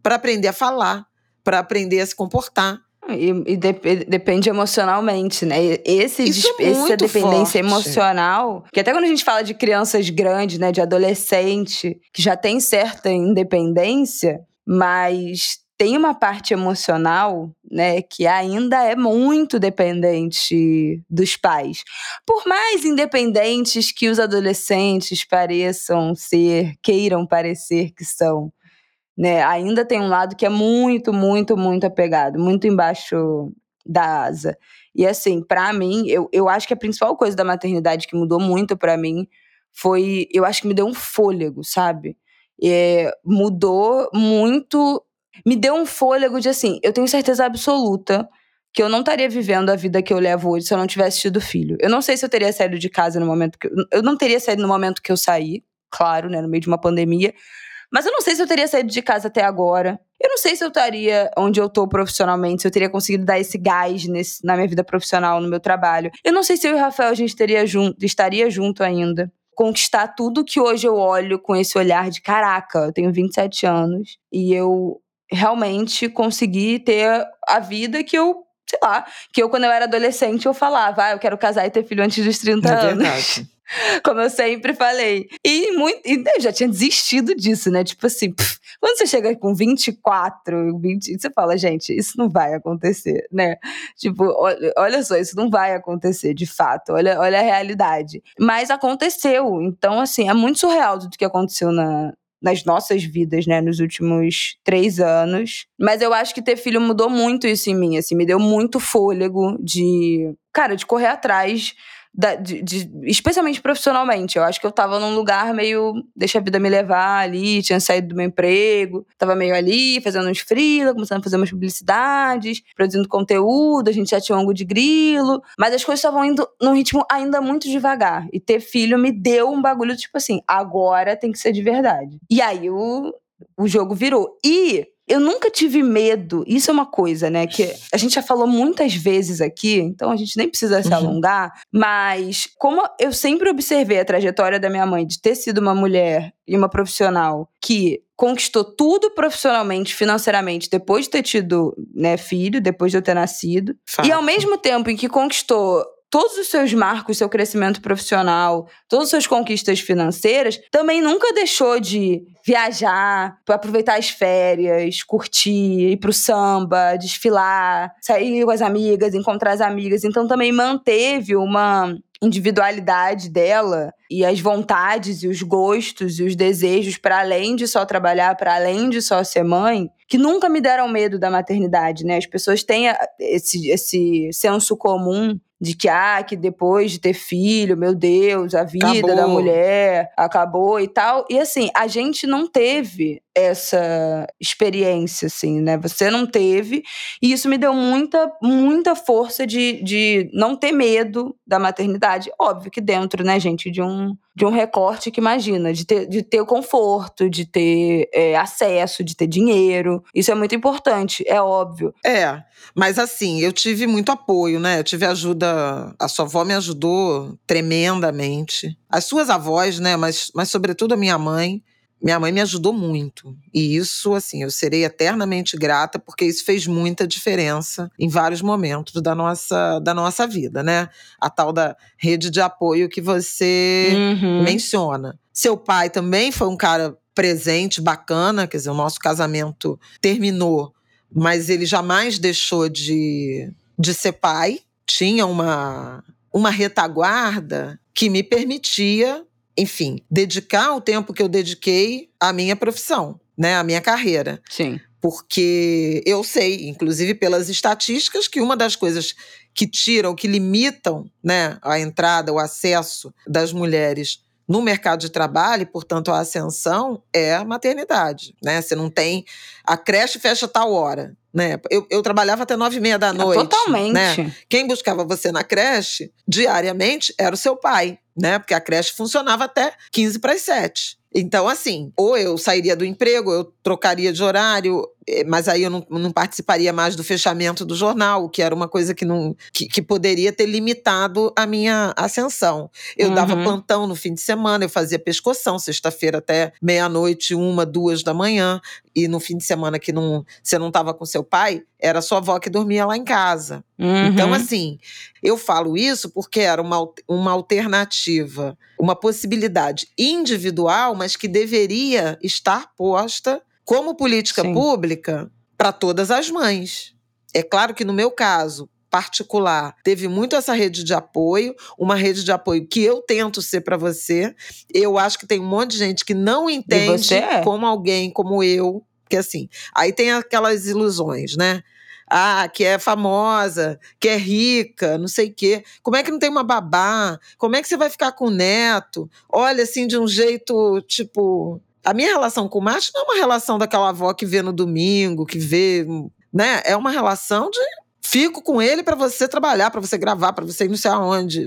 para aprender a falar, para aprender a se comportar. E, e dep depende emocionalmente, né? Esse, Isso é essa dependência forte. emocional, que até quando a gente fala de crianças grandes, né, de adolescente, que já tem certa independência, mas tem uma parte emocional, né, que ainda é muito dependente dos pais. Por mais independentes que os adolescentes pareçam ser, queiram parecer que são, né? Ainda tem um lado que é muito, muito, muito apegado, muito embaixo da asa. E assim, para mim, eu, eu acho que a principal coisa da maternidade que mudou muito para mim foi, eu acho que me deu um fôlego, sabe? É, mudou muito, me deu um fôlego de assim, eu tenho certeza absoluta que eu não estaria vivendo a vida que eu levo hoje se eu não tivesse tido filho. Eu não sei se eu teria saído de casa no momento que eu, eu não teria saído no momento que eu saí, claro, né, no meio de uma pandemia, mas eu não sei se eu teria saído de casa até agora. Eu não sei se eu estaria onde eu tô profissionalmente, se eu teria conseguido dar esse gás nesse, na minha vida profissional, no meu trabalho. Eu não sei se eu e o Rafael a gente teria estaria junto ainda. Conquistar tudo que hoje eu olho com esse olhar de caraca, eu tenho 27 anos e eu realmente consegui ter a vida que eu sei lá, que eu, quando eu era adolescente, eu falava, ah, eu quero casar e ter filho antes dos 30 é anos. Verdade. Como eu sempre falei. E, muito, e eu já tinha desistido disso, né? Tipo assim, pff, quando você chega com 24, 20, você fala, gente, isso não vai acontecer, né? Tipo, olha, olha só, isso não vai acontecer, de fato. Olha, olha a realidade. Mas aconteceu. Então, assim, é muito surreal tudo que aconteceu na, nas nossas vidas, né, nos últimos três anos. Mas eu acho que ter filho mudou muito isso em mim, assim, me deu muito fôlego de, cara, de correr atrás da, de, de, especialmente profissionalmente. Eu acho que eu tava num lugar meio. Deixa a vida me levar ali, tinha saído do meu emprego, tava meio ali, fazendo uns freela, começando a fazer umas publicidades, produzindo conteúdo, a gente já tinha um de grilo, mas as coisas estavam indo num ritmo ainda muito devagar. E ter filho me deu um bagulho tipo assim: agora tem que ser de verdade. E aí o, o jogo virou. E eu nunca tive medo. Isso é uma coisa, né? Que a gente já falou muitas vezes aqui, então a gente nem precisa se uhum. alongar. Mas, como eu sempre observei a trajetória da minha mãe de ter sido uma mulher e uma profissional que conquistou tudo profissionalmente, financeiramente, depois de ter tido né, filho, depois de eu ter nascido. Fato. E ao mesmo tempo em que conquistou todos os seus marcos, seu crescimento profissional, todas as suas conquistas financeiras, também nunca deixou de viajar, aproveitar as férias, curtir, ir pro samba, desfilar, sair com as amigas, encontrar as amigas. Então também manteve uma individualidade dela e as vontades e os gostos e os desejos para além de só trabalhar, para além de só ser mãe, que nunca me deram medo da maternidade, né? As pessoas têm esse, esse senso comum de que, ah, que depois de ter filho, meu Deus, a vida acabou. da mulher acabou e tal. E assim, a gente não teve essa experiência, assim, né? Você não teve. E isso me deu muita, muita força de, de não ter medo da maternidade. Óbvio que dentro, né, gente, de um, de um recorte que imagina, de ter, de ter conforto, de ter é, acesso, de ter dinheiro. Isso é muito importante, é óbvio. É, mas assim, eu tive muito apoio, né? Eu tive ajuda. A sua avó me ajudou tremendamente. As suas avós, né? Mas, mas sobretudo a minha mãe minha mãe me ajudou muito. E isso, assim, eu serei eternamente grata, porque isso fez muita diferença em vários momentos da nossa, da nossa vida, né? A tal da rede de apoio que você uhum. menciona. Seu pai também foi um cara presente, bacana, quer dizer, o nosso casamento terminou, mas ele jamais deixou de, de ser pai. Tinha uma, uma retaguarda que me permitia enfim, dedicar o tempo que eu dediquei à minha profissão, né, à minha carreira. Sim. Porque eu sei, inclusive pelas estatísticas, que uma das coisas que tiram, que limitam né, a entrada, o acesso das mulheres no mercado de trabalho, e, portanto, a ascensão, é a maternidade. Né? Você não tem. A creche fecha tal hora. Né? Eu, eu trabalhava até nove e meia da noite. totalmente. Né? Quem buscava você na creche diariamente era o seu pai, né? Porque a creche funcionava até 15 para as 7. Então, assim, ou eu sairia do emprego, eu trocaria de horário, é, mas aí eu não, não, participaria mais do fechamento do jornal, o que era uma coisa que, não, que, que poderia ter limitado a minha ascensão. Eu uhum. dava plantão no fim de semana, eu fazia pescoção, sexta-feira até meia-noite, uma, duas da manhã, e no fim de semana que não, você não estava com seu pai, era sua avó que dormia lá em casa. Uhum. Então, assim, eu falo isso porque era uma, uma alternativa, uma possibilidade individual, mas que deveria estar posta como política Sim. pública para todas as mães. É claro que no meu caso, particular teve muito essa rede de apoio, uma rede de apoio que eu tento ser para você. Eu acho que tem um monte de gente que não entende é. como alguém como eu, que assim, aí tem aquelas ilusões, né? Ah, que é famosa, que é rica, não sei o quê. Como é que não tem uma babá? Como é que você vai ficar com o neto? Olha, assim, de um jeito, tipo, a minha relação com o macho não é uma relação daquela avó que vê no domingo, que vê, né? É uma relação de fico com ele para você trabalhar, para você gravar, para você ir não sei aonde.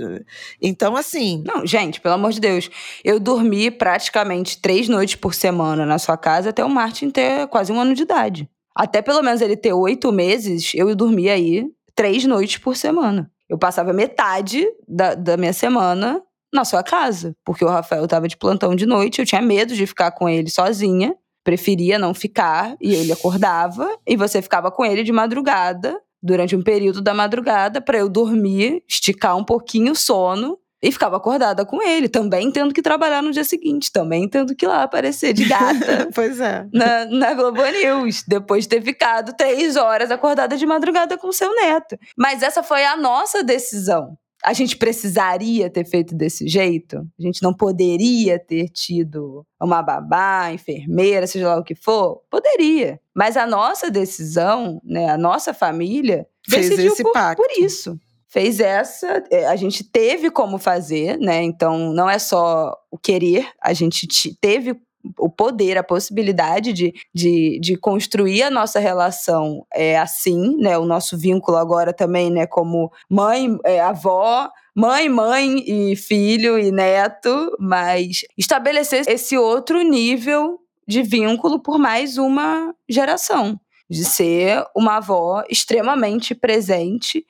Então, assim. Não, gente, pelo amor de Deus. Eu dormi praticamente três noites por semana na sua casa até o Martin ter quase um ano de idade. Até pelo menos ele ter oito meses, eu dormia aí três noites por semana. Eu passava metade da, da minha semana na sua casa, porque o Rafael estava de plantão de noite, eu tinha medo de ficar com ele sozinha, preferia não ficar e ele acordava e você ficava com ele de madrugada, durante um período da madrugada para eu dormir, esticar um pouquinho o sono e ficava acordada com ele, também tendo que trabalhar no dia seguinte, também tendo que ir lá aparecer de gata. pois é. Na, na Globo News, depois de ter ficado três horas acordada de madrugada com seu neto. Mas essa foi a nossa decisão a gente precisaria ter feito desse jeito? A gente não poderia ter tido uma babá, enfermeira, seja lá o que for? Poderia. Mas a nossa decisão, né, a nossa família, Fez decidiu esse por, pacto. por isso. Fez essa, é, a gente teve como fazer, né? Então não é só o querer, a gente teve o poder, a possibilidade de, de, de construir a nossa relação é assim, né? O nosso vínculo agora também, né? Como mãe, é, avó, mãe, mãe e filho e neto, mas estabelecer esse outro nível de vínculo por mais uma geração, de ser uma avó extremamente presente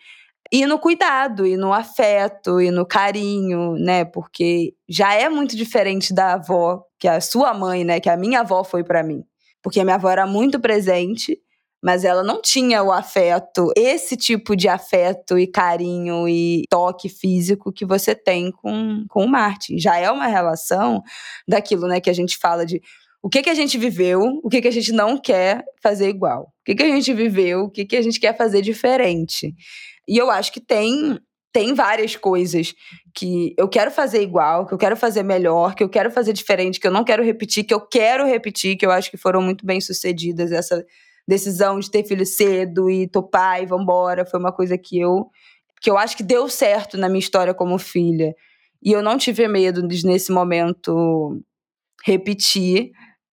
e no cuidado, e no afeto, e no carinho, né? Porque já é muito diferente da avó que a sua mãe, né? Que a minha avó foi para mim. Porque a minha avó era muito presente, mas ela não tinha o afeto, esse tipo de afeto e carinho e toque físico que você tem com, com o Martin. Já é uma relação daquilo, né, que a gente fala de o que, que a gente viveu, o que, que a gente não quer fazer igual. O que, que a gente viveu, o que, que a gente quer fazer diferente. E eu acho que tem tem várias coisas que eu quero fazer igual, que eu quero fazer melhor, que eu quero fazer diferente, que eu não quero repetir, que eu quero repetir, que eu acho que foram muito bem sucedidas essa decisão de ter filho cedo e topar e vambora, foi uma coisa que eu que eu acho que deu certo na minha história como filha. E eu não tive medo de nesse momento repetir.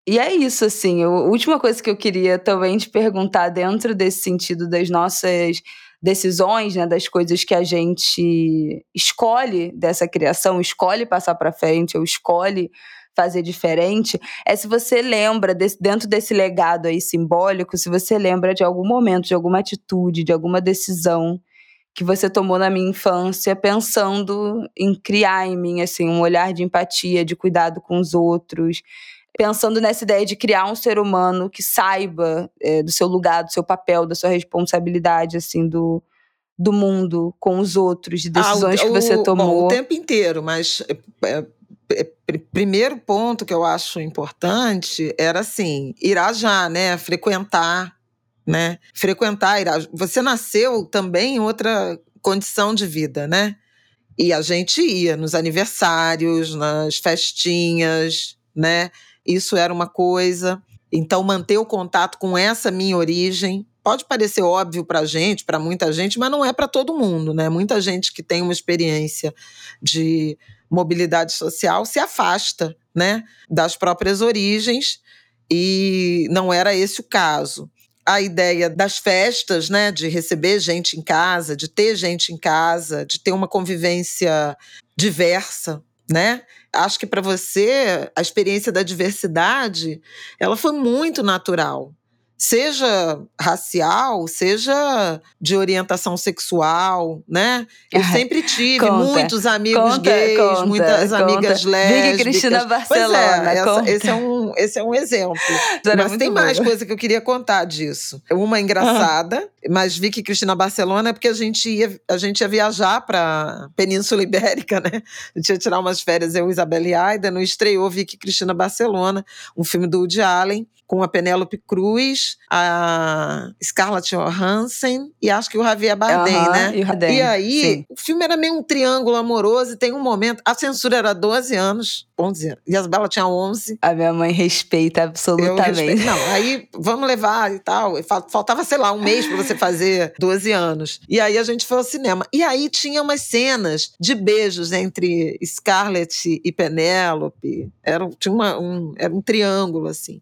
E é isso, assim. a última coisa que eu queria também te perguntar, dentro desse sentido das nossas decisões, né, das coisas que a gente escolhe dessa criação, escolhe passar para frente, ou escolhe fazer diferente, é se você lembra desse, dentro desse legado aí simbólico, se você lembra de algum momento, de alguma atitude, de alguma decisão que você tomou na minha infância, pensando em criar em mim assim um olhar de empatia, de cuidado com os outros, pensando nessa ideia de criar um ser humano que saiba é, do seu lugar, do seu papel, da sua responsabilidade, assim, do, do mundo com os outros, de decisões ah, o, que você tomou. Bom, o tempo inteiro, mas é, é, primeiro ponto que eu acho importante era assim, irá já, né? Frequentar, né? Frequentar, irá. Você nasceu também em outra condição de vida, né? E a gente ia nos aniversários, nas festinhas, né? Isso era uma coisa. Então, manter o contato com essa minha origem pode parecer óbvio para gente, para muita gente, mas não é para todo mundo, né? Muita gente que tem uma experiência de mobilidade social se afasta, né, das próprias origens e não era esse o caso. A ideia das festas, né, de receber gente em casa, de ter gente em casa, de ter uma convivência diversa, né? Acho que para você a experiência da diversidade, ela foi muito natural. Seja racial, seja de orientação sexual, né? Eu sempre tive conta, muitos amigos conta, gays, conta, muitas amigas lésbicas. Vicky Cristina Barcelona. Pois é, essa, esse, é um, esse é um exemplo. mas tem boa. mais coisa que eu queria contar disso. Uma engraçada, mas Vicky Cristina Barcelona é porque a gente ia, a gente ia viajar para Península Ibérica, né? A gente ia tirar umas férias, eu, Isabela e Aida, no estreou Vicky Cristina Barcelona, um filme do Woody Allen, com a Penélope Cruz, a Scarlett Johansson e acho que o Javier Bardem, uhum, né? E, e aí, sim. o filme era meio um triângulo amoroso e tem um momento, a censura era 12 anos, 11 e a Isabela tinha 11. A minha mãe respeita absolutamente. Não, aí vamos levar e tal. Faltava, sei lá, um mês para você fazer 12 anos. E aí a gente foi ao cinema. E aí tinha umas cenas de beijos entre Scarlett e Penélope. Era, tinha uma, um, era um triângulo, assim.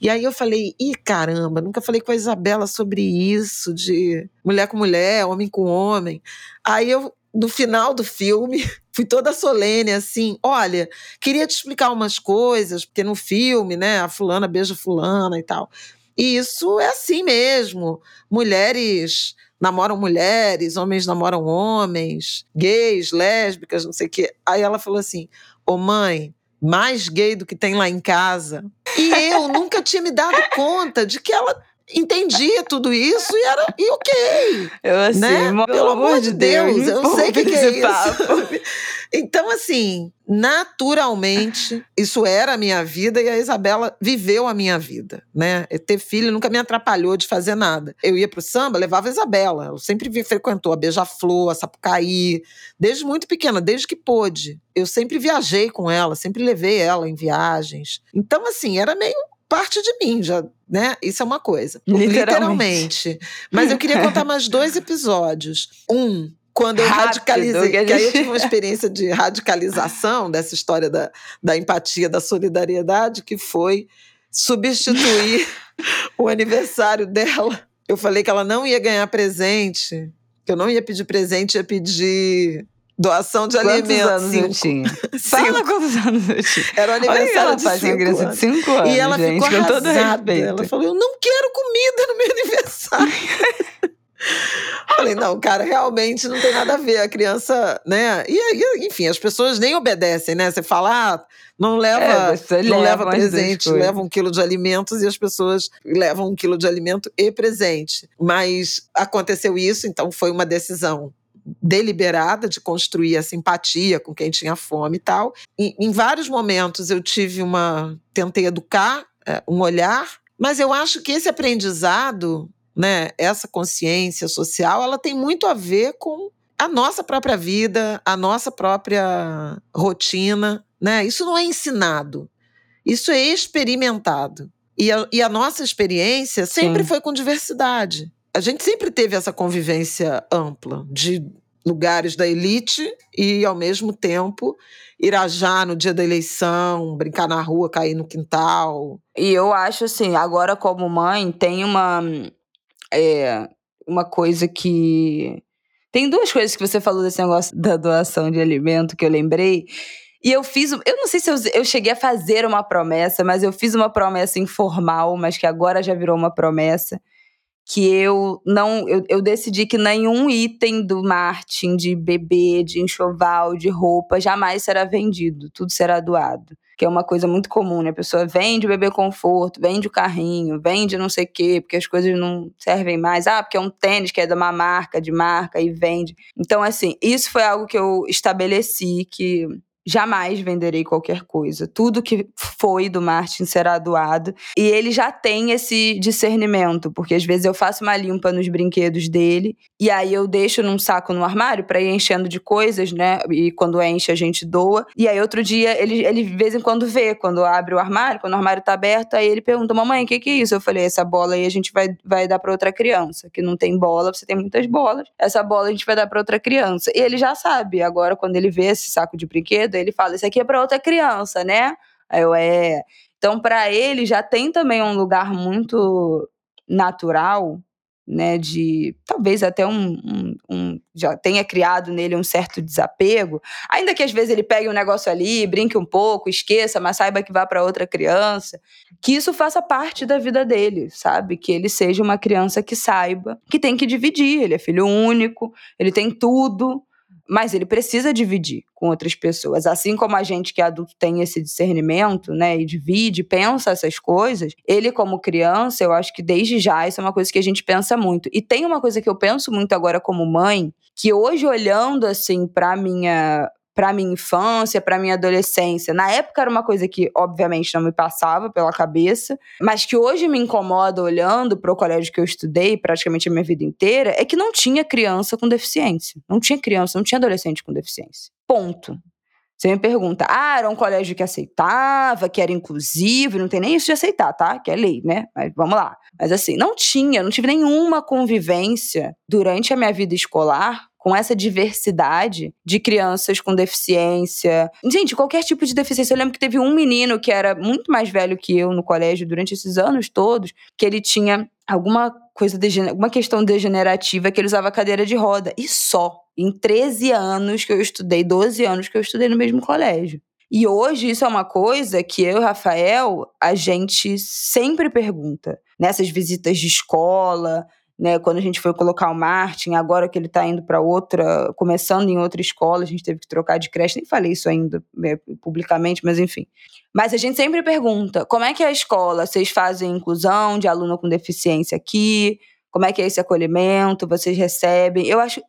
E aí eu falei, ih, caramba, nunca falei com a Isabela sobre isso, de mulher com mulher, homem com homem. Aí eu, no final do filme, fui toda solene, assim, olha, queria te explicar umas coisas, porque no filme, né, a fulana beija fulana e tal. E isso é assim mesmo. Mulheres namoram mulheres, homens namoram homens, gays, lésbicas, não sei o quê. Aí ela falou assim: Ô oh, mãe, mais gay do que tem lá em casa. E eu nunca tinha me dado conta de que ela entendia tudo isso e era e ok. Eu assim, né? pelo amor de Deus, Deus eu sei o que, que é isso. Papo. Então, assim, naturalmente, isso era a minha vida e a Isabela viveu a minha vida, né? Ter filho nunca me atrapalhou de fazer nada. Eu ia pro samba, levava a Isabela. Eu sempre frequentou a Beija-Flor, a Sapucaí, desde muito pequena, desde que pôde. Eu sempre viajei com ela, sempre levei ela em viagens. Então, assim, era meio parte de mim, já, né? Isso é uma coisa. Literalmente. Literalmente. Mas eu queria contar mais dois episódios. Um, quando eu Rápido, radicalizei, que, gente... que, aí eu tive uma experiência de radicalização dessa história da, da empatia, da solidariedade, que foi substituir o aniversário dela. Eu falei que ela não ia ganhar presente, que eu não ia pedir presente, ia pedir Doação de quantos alimentos. Quantos anos cinco. eu tinha? Fala quantos anos eu tinha. Era o aniversário de cinco anos. de cinco anos. E ela gente, ficou respeito. Ela falou: Eu não quero comida no meu aniversário. Falei, não, cara, realmente não tem nada a ver. A criança, né? E aí, enfim, as pessoas nem obedecem, né? Você fala, ah, não leva, é, não leva presente, leva um quilo de alimentos e as pessoas levam um quilo de alimento e presente. Mas aconteceu isso, então foi uma decisão deliberada de construir a simpatia com quem tinha fome e tal. E, em vários momentos eu tive uma. tentei educar é, um olhar, mas eu acho que esse aprendizado, né, essa consciência social, ela tem muito a ver com a nossa própria vida, a nossa própria rotina. Né? Isso não é ensinado, isso é experimentado. E a, e a nossa experiência sempre Sim. foi com diversidade a gente sempre teve essa convivência ampla de lugares da elite e, ao mesmo tempo, irajar no dia da eleição, brincar na rua, cair no quintal. E eu acho assim, agora como mãe, tem uma, é, uma coisa que. Tem duas coisas que você falou desse negócio da doação de alimento que eu lembrei. E eu fiz. Eu não sei se eu, eu cheguei a fazer uma promessa, mas eu fiz uma promessa informal, mas que agora já virou uma promessa que eu não eu, eu, decidi que nenhum item do Martin de bebê, de enxoval, de roupa jamais será vendido, tudo será doado. Que é uma coisa muito comum, né? A pessoa vende o bebê conforto, vende o carrinho, vende não sei o quê, porque as coisas não servem mais. Ah, porque é um tênis que é de uma marca, de marca, e vende. Então, assim, isso foi algo que eu estabeleci que jamais venderei qualquer coisa. Tudo que foi do Martin será doado. E ele já tem esse discernimento, porque às vezes eu faço uma limpa nos brinquedos dele e aí eu deixo num saco no armário para ir enchendo de coisas, né? E quando enche a gente doa. E aí outro dia ele, ele de vez em quando vê, quando abre o armário, quando o armário tá aberto, aí ele pergunta: "Mamãe, o que que é isso?" Eu falei: "Essa bola aí a gente vai vai dar para outra criança, que não tem bola, você tem muitas bolas. Essa bola a gente vai dar para outra criança". E ele já sabe. Agora quando ele vê esse saco de brinquedo, ele fala: Isso aqui é para outra criança, né? Aí eu, é. Então, para ele, já tem também um lugar muito natural né, de talvez até um, um, um, já tenha criado nele um certo desapego, ainda que às vezes ele pegue um negócio ali, brinque um pouco, esqueça, mas saiba que vá para outra criança, que isso faça parte da vida dele, sabe? Que ele seja uma criança que saiba que tem que dividir, ele é filho único, ele tem tudo, mas ele precisa dividir com outras pessoas. Assim como a gente que é adulto tem esse discernimento, né, e divide, pensa essas coisas, ele como criança, eu acho que desde já isso é uma coisa que a gente pensa muito. E tem uma coisa que eu penso muito agora como mãe, que hoje olhando assim para minha para minha infância, para minha adolescência. Na época era uma coisa que, obviamente, não me passava pela cabeça, mas que hoje me incomoda olhando para o colégio que eu estudei praticamente a minha vida inteira, é que não tinha criança com deficiência. Não tinha criança, não tinha adolescente com deficiência. Ponto. Você me pergunta, ah, era um colégio que aceitava, que era inclusivo, não tem nem isso de aceitar, tá? Que é lei, né? Mas vamos lá. Mas assim, não tinha, não tive nenhuma convivência durante a minha vida escolar com essa diversidade de crianças com deficiência. Gente, qualquer tipo de deficiência. Eu lembro que teve um menino que era muito mais velho que eu no colégio durante esses anos todos, que ele tinha alguma coisa, alguma questão degenerativa que ele usava cadeira de roda. E só. Em 13 anos que eu estudei, 12 anos que eu estudei no mesmo colégio. E hoje isso é uma coisa que eu e Rafael, a gente sempre pergunta. Nessas visitas de escola, né, quando a gente foi colocar o Martin, agora que ele está indo para outra, começando em outra escola, a gente teve que trocar de creche, nem falei isso ainda né, publicamente, mas enfim. Mas a gente sempre pergunta: como é que é a escola? Vocês fazem inclusão de aluno com deficiência aqui? Como é que é esse acolhimento? Vocês recebem? Eu acho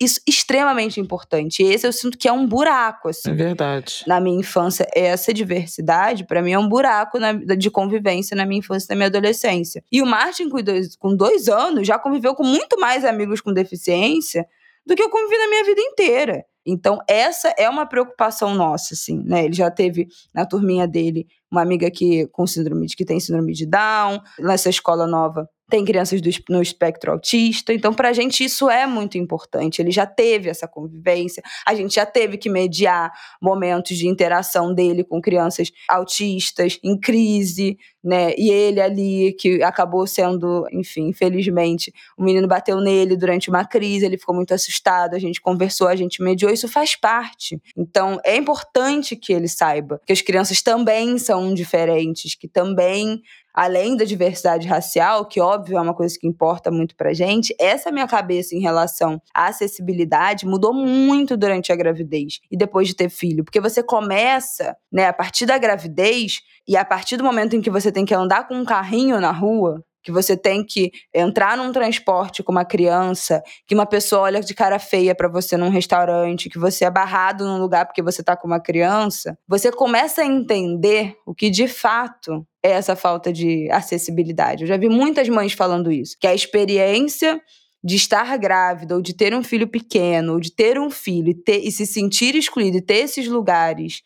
isso extremamente importante. E esse eu sinto que é um buraco, assim. É verdade. Na minha infância, essa diversidade, para mim, é um buraco na, de convivência na minha infância e na minha adolescência. E o Martin, com dois, com dois anos, já conviveu com muito mais amigos com deficiência do que eu convivi na minha vida inteira. Então, essa é uma preocupação nossa, assim, né? Ele já teve na turminha dele uma amiga que com síndrome de que tem síndrome de Down, nessa escola nova tem crianças do, no espectro autista, então para a gente isso é muito importante. Ele já teve essa convivência, a gente já teve que mediar momentos de interação dele com crianças autistas em crise, né? E ele ali que acabou sendo, enfim, infelizmente, o menino bateu nele durante uma crise, ele ficou muito assustado, a gente conversou, a gente mediou, isso faz parte. Então é importante que ele saiba que as crianças também são diferentes, que também além da diversidade racial, que óbvio é uma coisa que importa muito pra gente, essa minha cabeça em relação à acessibilidade mudou muito durante a gravidez e depois de ter filho, porque você começa, né, a partir da gravidez e a partir do momento em que você tem que andar com um carrinho na rua, que você tem que entrar num transporte com uma criança, que uma pessoa olha de cara feia para você num restaurante, que você é barrado num lugar porque você tá com uma criança, você começa a entender o que de fato é essa falta de acessibilidade. Eu já vi muitas mães falando isso, que a experiência de estar grávida ou de ter um filho pequeno, ou de ter um filho e, ter, e se sentir excluído e ter esses lugares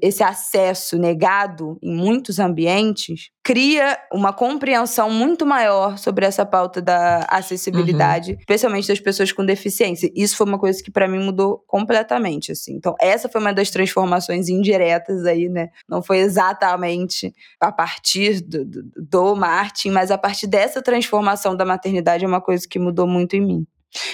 esse acesso negado em muitos ambientes, cria uma compreensão muito maior sobre essa pauta da acessibilidade, uhum. especialmente das pessoas com deficiência. Isso foi uma coisa que para mim mudou completamente, assim. Então, essa foi uma das transformações indiretas aí, né? Não foi exatamente a partir do, do, do Martin, mas a partir dessa transformação da maternidade é uma coisa que mudou muito em mim.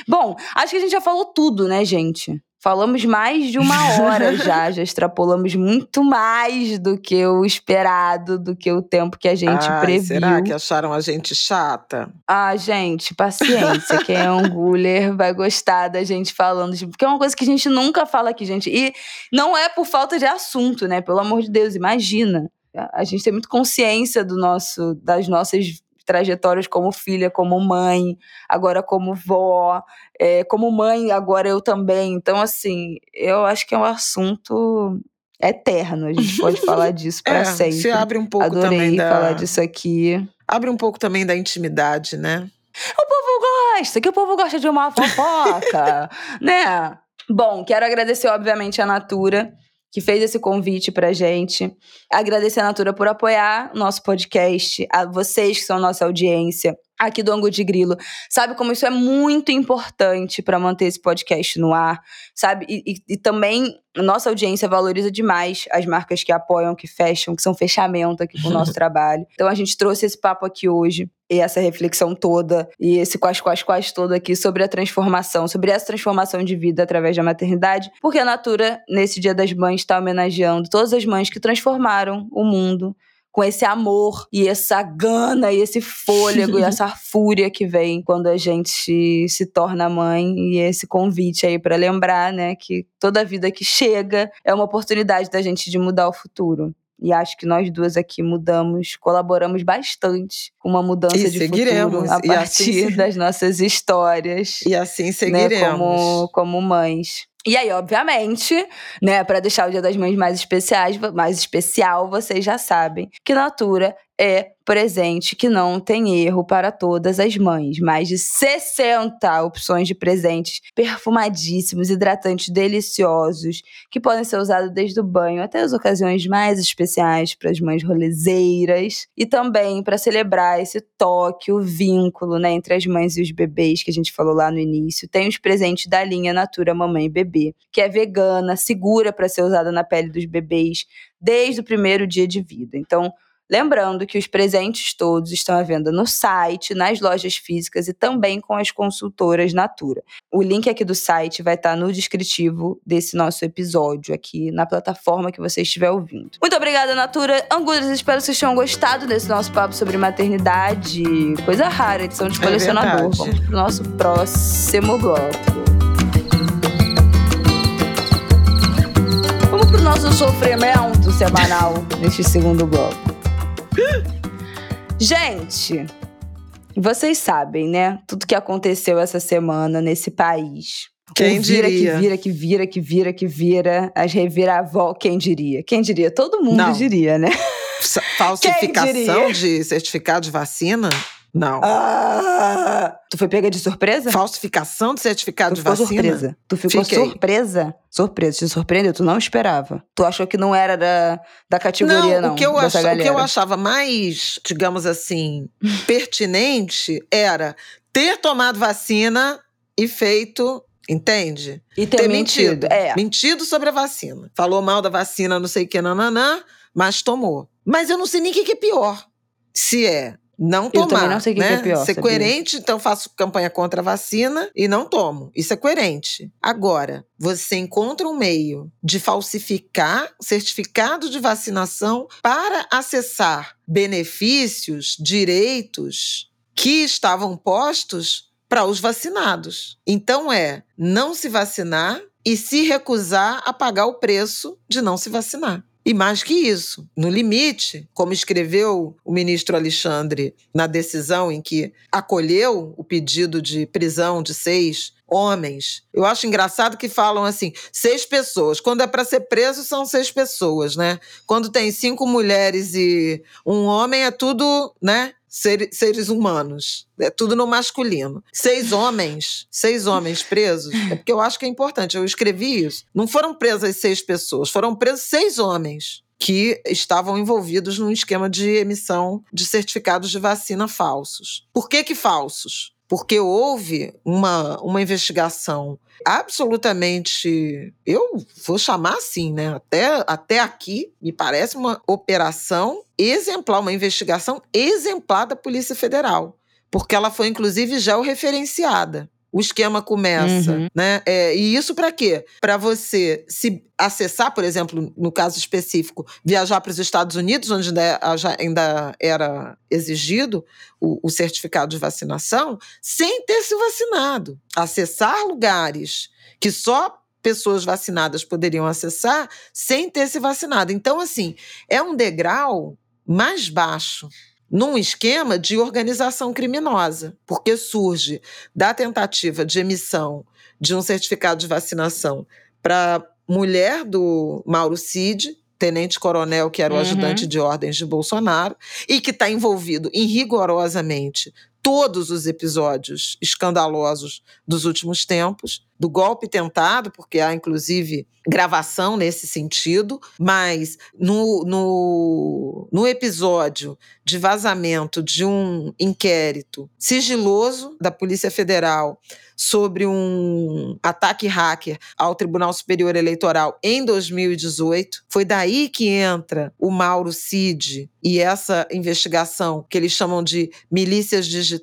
Bom, acho que a gente já falou tudo, né, gente? Falamos mais de uma hora já, já extrapolamos muito mais do que o esperado, do que o tempo que a gente Ai, previu. Será que acharam a gente chata? Ah, gente, paciência. Quem é um guler vai gostar da gente falando, porque é uma coisa que a gente nunca fala aqui, gente. E não é por falta de assunto, né? Pelo amor de Deus, imagina. A gente tem muito consciência do nosso, das nossas trajetórias como filha, como mãe, agora como vó, é, como mãe, agora eu também. Então, assim, eu acho que é um assunto eterno. A gente pode falar disso para é, sempre. Se abre um pouco Adorei também da... falar disso aqui. Abre um pouco também da intimidade, né? O povo gosta, que o povo gosta de uma fofoca, né? Bom, quero agradecer, obviamente, a Natura que fez esse convite pra gente. Agradecer a Natura por apoiar nosso podcast, a vocês que são nossa audiência. Aqui do Angu de Grilo, sabe como isso é muito importante para manter esse podcast no ar, sabe? E, e, e, também nossa audiência valoriza demais as marcas que apoiam, que fecham, que são fechamento aqui com o nosso trabalho. Então a gente trouxe esse papo aqui hoje e essa reflexão toda e esse quase quase quase todo aqui sobre a transformação, sobre essa transformação de vida através da maternidade, porque a Natura nesse Dia das Mães está homenageando todas as mães que transformaram o mundo com esse amor e essa gana e esse fôlego e essa fúria que vem quando a gente se torna mãe e esse convite aí para lembrar, né, que toda vida que chega é uma oportunidade da gente de mudar o futuro. E acho que nós duas aqui mudamos, colaboramos bastante com uma mudança e de seguiremos. futuro a e partir assim, das nossas histórias. E assim seguiremos. Né, como, como mães. E aí, obviamente, né, para deixar o Dia das Mães mais especiais, mais especial, vocês já sabem que Natura é presente que não tem erro para todas as mães. Mais de 60 opções de presentes perfumadíssimos, hidratantes deliciosos, que podem ser usados desde o banho até as ocasiões mais especiais para as mães rolezeiras e também para celebrar esse toque, o vínculo né, entre as mães e os bebês que a gente falou lá no início. Tem os presentes da linha Natura Mamãe e Bebê, que é vegana, segura para ser usada na pele dos bebês desde o primeiro dia de vida. Então, Lembrando que os presentes todos estão à venda no site, nas lojas físicas e também com as consultoras Natura. O link aqui do site vai estar no descritivo desse nosso episódio, aqui na plataforma que você estiver ouvindo. Muito obrigada, Natura. Angulas, espero que vocês tenham gostado desse nosso papo sobre maternidade. Coisa rara, edição de colecionador. É Vamos pro nosso próximo bloco. Vamos pro nosso sofrimento semanal neste segundo bloco. Gente, vocês sabem, né? Tudo que aconteceu essa semana nesse país. Quem vira diria? que vira, que vira, que vira, que vira. As reviravoltas. Quem diria? Quem diria? Todo mundo Não. diria, né? Falsificação diria? de certificado de vacina? Não. Ah, tu foi pega de surpresa? Falsificação de certificado Tu de ficou vacina? surpresa. Tu ficou Fiquei. surpresa? Surpresa. Te surpreendeu? Tu não esperava. Tu achou que não era da, da categoria, não, o que, eu dessa ach- o que eu achava mais, digamos assim, pertinente era ter tomado vacina e feito, entende? E ter, mentido. É. Mentido sobre a vacina. Falou mal da vacina, não sei o que, nananã, mas tomou. Mas eu não sei nem o que que é pior. Se é não tomar. também não sei o que que né? é pior, Ser sabia? coerente, então faço campanha contra a vacina e não tomo. Isso é coerente. Agora, você encontra um meio de falsificar certificado de vacinação para acessar benefícios, direitos que estavam postos para os vacinados. Então é não se vacinar e se recusar a pagar o preço de não se vacinar. E mais que isso, no limite, como escreveu o ministro Alexandre na decisão em que acolheu o pedido de prisão de seis homens. Eu acho engraçado que falam assim, seis pessoas. Quando é para ser preso, são seis pessoas, né? Quando tem cinco mulheres e um homem, é tudo, né? Ser- seres humanos. É tudo no masculino. Seis homens, seis homens presos, é porque eu acho que é importante. Eu escrevi isso. Não foram presas seis pessoas, foram presos seis homens que estavam envolvidos num esquema de emissão de certificados de vacina falsos. Por que que falsos? Porque houve uma, uma investigação absolutamente, eu vou chamar assim, né? Até, até aqui, me parece uma operação exemplar, uma investigação exemplar da Polícia Federal, porque ela foi inclusive georreferenciada. O esquema começa, Uhum. né? É, e isso para quê? Para você se acessar, por exemplo, no caso específico, viajar para os Estados Unidos, onde ainda, já ainda era exigido o, o certificado de vacinação, sem ter se vacinado. Acessar lugares que só pessoas vacinadas poderiam acessar sem ter se vacinado. Então, assim, é um degrau mais baixo num esquema de organização criminosa, porque surge da tentativa de emissão de um certificado de vacinação para mulher do Mauro Cid, tenente-coronel que era o Uhum. ajudante de ordens de Bolsonaro, e que está envolvido em rigorosamente todos os episódios escandalosos dos últimos tempos. do golpe tentado, porque há inclusive gravação nesse sentido, mas no, no, no episódio de vazamento de um inquérito sigiloso da Polícia Federal sobre um ataque hacker ao Tribunal Superior Eleitoral em 2018. Foi daí que entra o Mauro Cid e essa investigação que eles chamam de milícias digitais,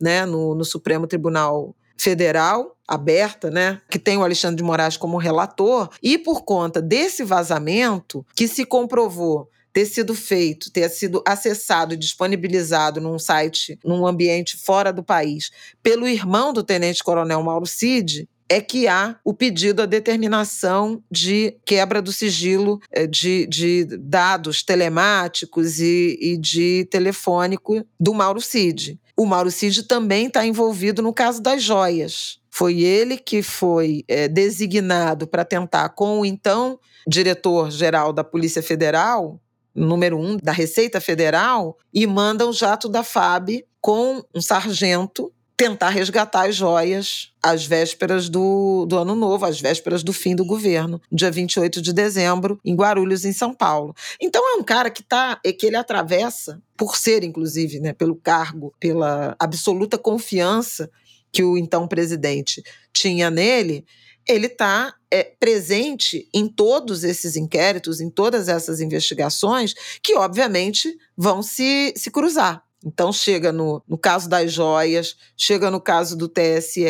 né, no, no Supremo Tribunal Federal aberta, né, que tem o Alexandre de Moraes como relator, e por conta desse vazamento que se comprovou ter sido feito, ter sido acessado e disponibilizado num site, num ambiente fora do país, pelo irmão do tenente-coronel Mauro Cid, é que há o pedido à determinação de quebra do sigilo eh, de, de dados telemáticos e, e de telefônico do Mauro Cid. O Mauro Cid também está envolvido no caso das joias. Foi ele que foi é, designado para tentar, com o então diretor-geral da Polícia Federal, número um da Receita Federal e manda o jato da FAB com um sargento tentar resgatar as joias às vésperas do, do ano novo, às vésperas do fim do governo, dia 28 de dezembro, em Guarulhos, em São Paulo. Então é um cara que tá, é que ele atravessa, por ser, inclusive, né, pelo cargo, pela absoluta confiança que o então presidente tinha nele, ele está é, presente em todos esses inquéritos, em todas essas investigações, que obviamente vão se, se cruzar. Então, chega no, no caso das joias, chega no caso do TSE,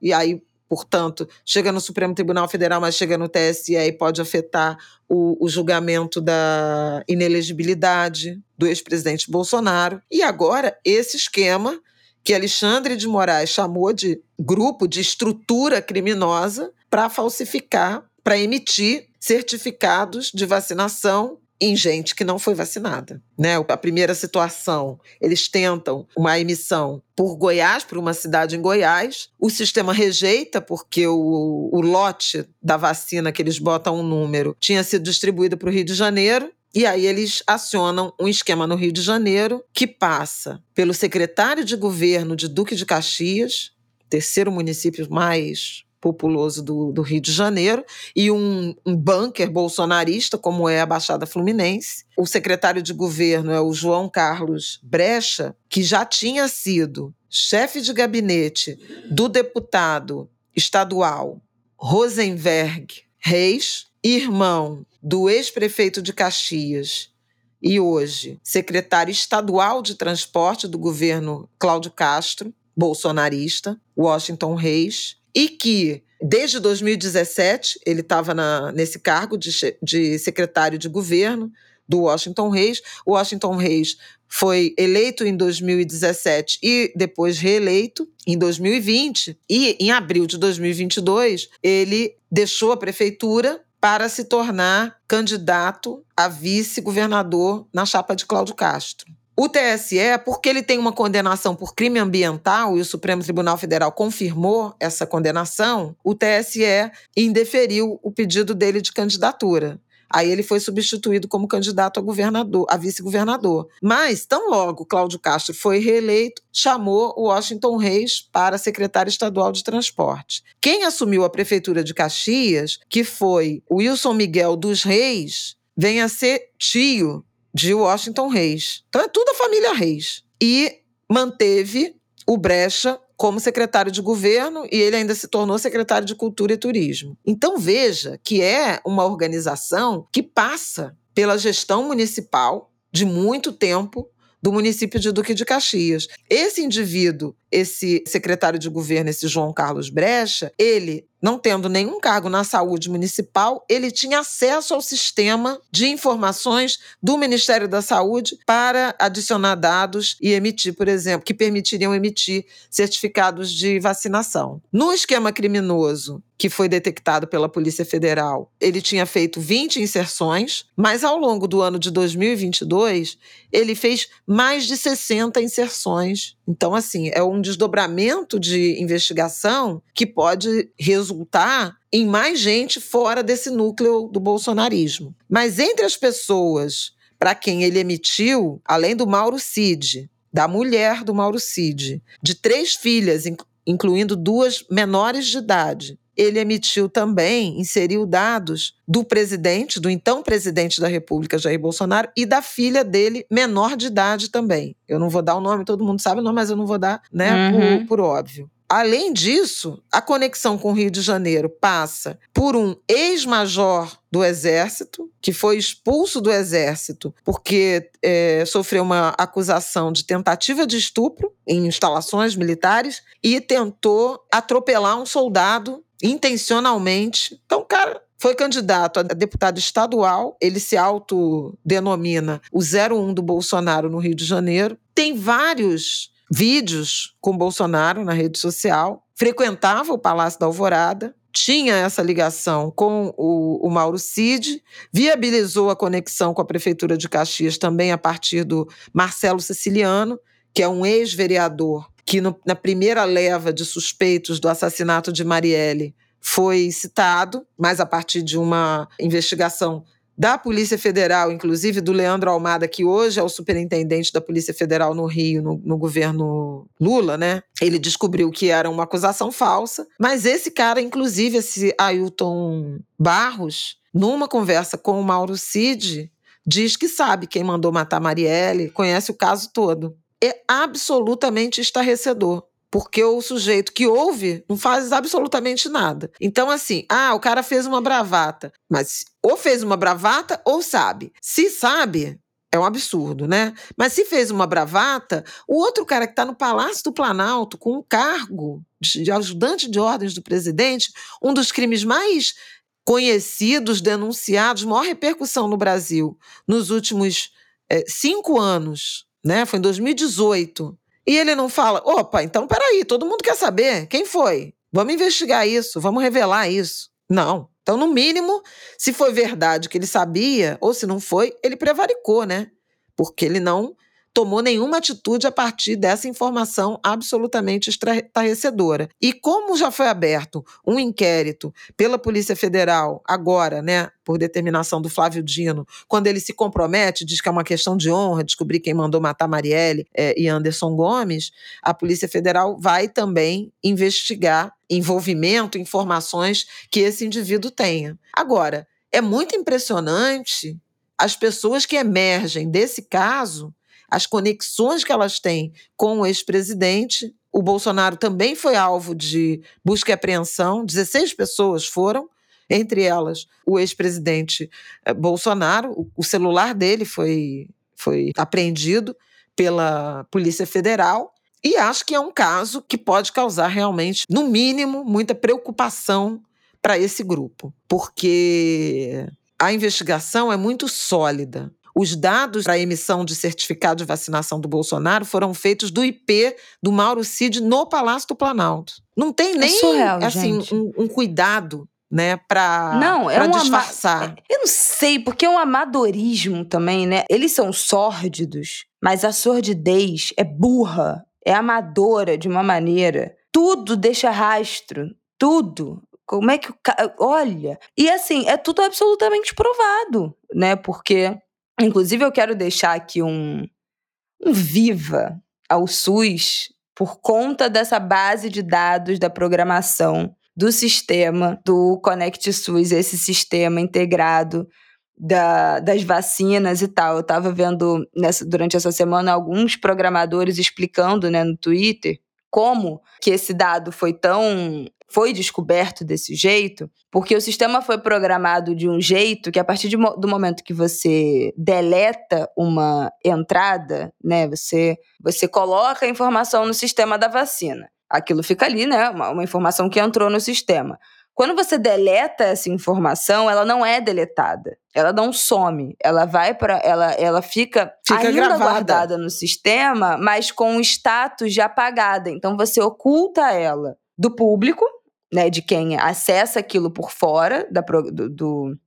e aí, portanto, chega no Supremo Tribunal Federal, mas chega no TSE e pode afetar o, o julgamento da inelegibilidade do ex-presidente Bolsonaro. E agora, esse esquema que Alexandre de Moraes chamou de grupo de estrutura criminosa para falsificar, para emitir certificados de vacinação em gente que não foi vacinada. Né? A primeira situação, eles tentam uma emissão por Goiás, por uma cidade em Goiás. O sistema rejeita, porque o, o lote da vacina que eles botam um número tinha sido distribuído para o Rio de Janeiro. E aí eles acionam um esquema no Rio de Janeiro que passa pelo secretário de governo de Duque de Caxias, terceiro município mais populoso do, do Rio de Janeiro, e um, um bunker bolsonarista, como é a Baixada Fluminense. O secretário de governo é o João Carlos Brecha, que já tinha sido chefe de gabinete do deputado estadual Rosenberg Reis, irmão do ex-prefeito de Caxias e hoje secretário estadual de transporte do governo Cláudio Castro, bolsonarista, Washington Reis, e que desde 2017 ele estava nesse cargo de, de secretário de governo do Washington Reis. O Washington Reis foi eleito em 2017 e depois reeleito em 2020. E em abril de 2022, ele deixou a prefeitura para se tornar candidato a vice-governador na chapa de Cláudio Castro. O TSE, porque ele tem uma condenação por crime ambiental e o Supremo Tribunal Federal confirmou essa condenação, o TSE indeferiu o pedido dele de candidatura. Aí ele foi substituído como candidato a governador, a vice-governador. Mas, tão logo Cláudio Castro foi reeleito, chamou o Washington Reis para secretário estadual de transporte. Quem assumiu a prefeitura de Caxias, que foi Wilson Miguel dos Reis, vem a ser tio de Washington Reis. Então é tudo a família Reis. E manteve o Brecha como secretário de governo e ele ainda se tornou secretário de Cultura e Turismo. Então veja que é uma organização que passa pela gestão municipal de muito tempo do município de Duque de Caxias. Esse indivíduo, esse secretário de governo, esse João Carlos Brecha, ele não tendo nenhum cargo na saúde municipal, ele tinha acesso ao sistema de informações do Ministério da Saúde para adicionar dados e emitir, por exemplo, que permitiriam emitir certificados de vacinação. No esquema criminoso que foi detectado pela Polícia Federal, ele tinha feito 20 inserções, mas ao longo do ano de 2022, ele fez mais de 60 inserções. Então, assim, é um desdobramento de investigação que pode resultar em mais gente fora desse núcleo do bolsonarismo. Mas entre as pessoas para quem ele emitiu, além do Mauro Cid, da mulher do Mauro Cid, de três filhas, incluindo duas menores de idade. Ele emitiu também, inseriu dados do presidente, do então presidente da República, Jair Bolsonaro, e da filha dele, menor de idade também. Eu não vou dar o nome, todo mundo sabe o nome, mas eu não vou dar, né, uhum. por, por óbvio. Além disso, a conexão com o Rio de Janeiro passa por um ex-major do Exército, que foi expulso do Exército porque é, sofreu uma acusação de tentativa de estupro em instalações militares e tentou atropelar um soldado intencionalmente. Então, cara, foi candidato a deputado estadual, ele se autodenomina o 01 do Bolsonaro no Rio de Janeiro. Tem vários vídeos com Bolsonaro na rede social, frequentava o Palácio da Alvorada, tinha essa ligação com o, o, Mauro Cid, viabilizou a conexão com a Prefeitura de Caxias também a partir do Marcelo Siciliano, que é um ex-vereador que no, na primeira leva de suspeitos do assassinato de Marielle foi citado, mas a partir de uma investigação da Polícia Federal, inclusive do Leandro Almada, que hoje é o superintendente da Polícia Federal no Rio, no, no, governo Lula, né? Ele descobriu que era uma acusação falsa, mas esse cara, inclusive esse Ailton Barros, numa conversa com o Mauro Cid, diz que sabe quem mandou matar Marielle, conhece o caso todo. É absolutamente estarrecedor porque o sujeito que ouve não faz absolutamente nada. Então, assim, ah, o cara fez uma bravata, mas ou fez uma bravata ou sabe. Se sabe, é um absurdo, né? Mas se fez uma bravata, o outro cara que está no Palácio do Planalto com um cargo de ajudante de ordens do presidente, um dos crimes mais conhecidos, denunciados, maior repercussão no Brasil nos últimos é, cinco anos, né? Foi em 2018. E ele não fala: opa, então peraí, todo mundo quer saber quem foi. Vamos investigar isso, vamos revelar isso. Não. Então, no mínimo, se foi verdade que ele sabia, ou se não foi, ele prevaricou, né? Porque ele não tomou nenhuma atitude a partir dessa informação absolutamente estarrecedora. E como já foi aberto um inquérito pela Polícia Federal, agora, né, por determinação do Flávio Dino, quando ele se compromete, diz que é uma questão de honra descobrir quem mandou matar Marielle é, e Anderson Gomes, a Polícia Federal vai também investigar envolvimento, informações que esse indivíduo tenha. Agora, é muito impressionante as pessoas que emergem desse caso as conexões que elas têm com o ex-presidente. O Bolsonaro também foi alvo de busca e apreensão, 16 pessoas foram, entre elas o ex-presidente eh, Bolsonaro. O celular dele foi, foi apreendido pela Polícia Federal. E acho que é um caso que pode causar realmente, no mínimo, muita preocupação para esse grupo, porque a investigação é muito sólida. Os dados para emissão de certificado de vacinação do Bolsonaro foram feitos do IP do Mauro Cid no Palácio do Planalto. Não tem é nem é surreal, assim um, um, cuidado né, para não é um disfarçar. Eu não sei, porque é um amadorismo também, né? Eles são sórdidos, mas a sordidez é burra, é amadora de uma maneira. Tudo deixa rastro, tudo. Como é que o cara. Olha. E assim, é tudo absolutamente provado, né? Porque Inclusive, eu quero deixar aqui um, um viva ao SUS por conta dessa base de dados da programação do sistema do Connect SUS, esse sistema integrado da, das vacinas e tal. Eu estava vendo nessa, durante essa semana alguns programadores explicando né, no Twitter como que esse dado foi tão foi descoberto desse jeito, porque o sistema foi programado de um jeito que a partir de, do momento que você deleta uma entrada, né, você você coloca a informação no sistema da vacina. Aquilo fica ali, né, uma, uma informação que entrou no sistema. Quando você deleta essa informação, ela não é deletada. Ela não some. Ela vai para ela ela fica, fica ainda gravada. guardada no sistema, mas com o status de apagada. Então você oculta ela do público, né, de quem acessa aquilo por fora da, do, do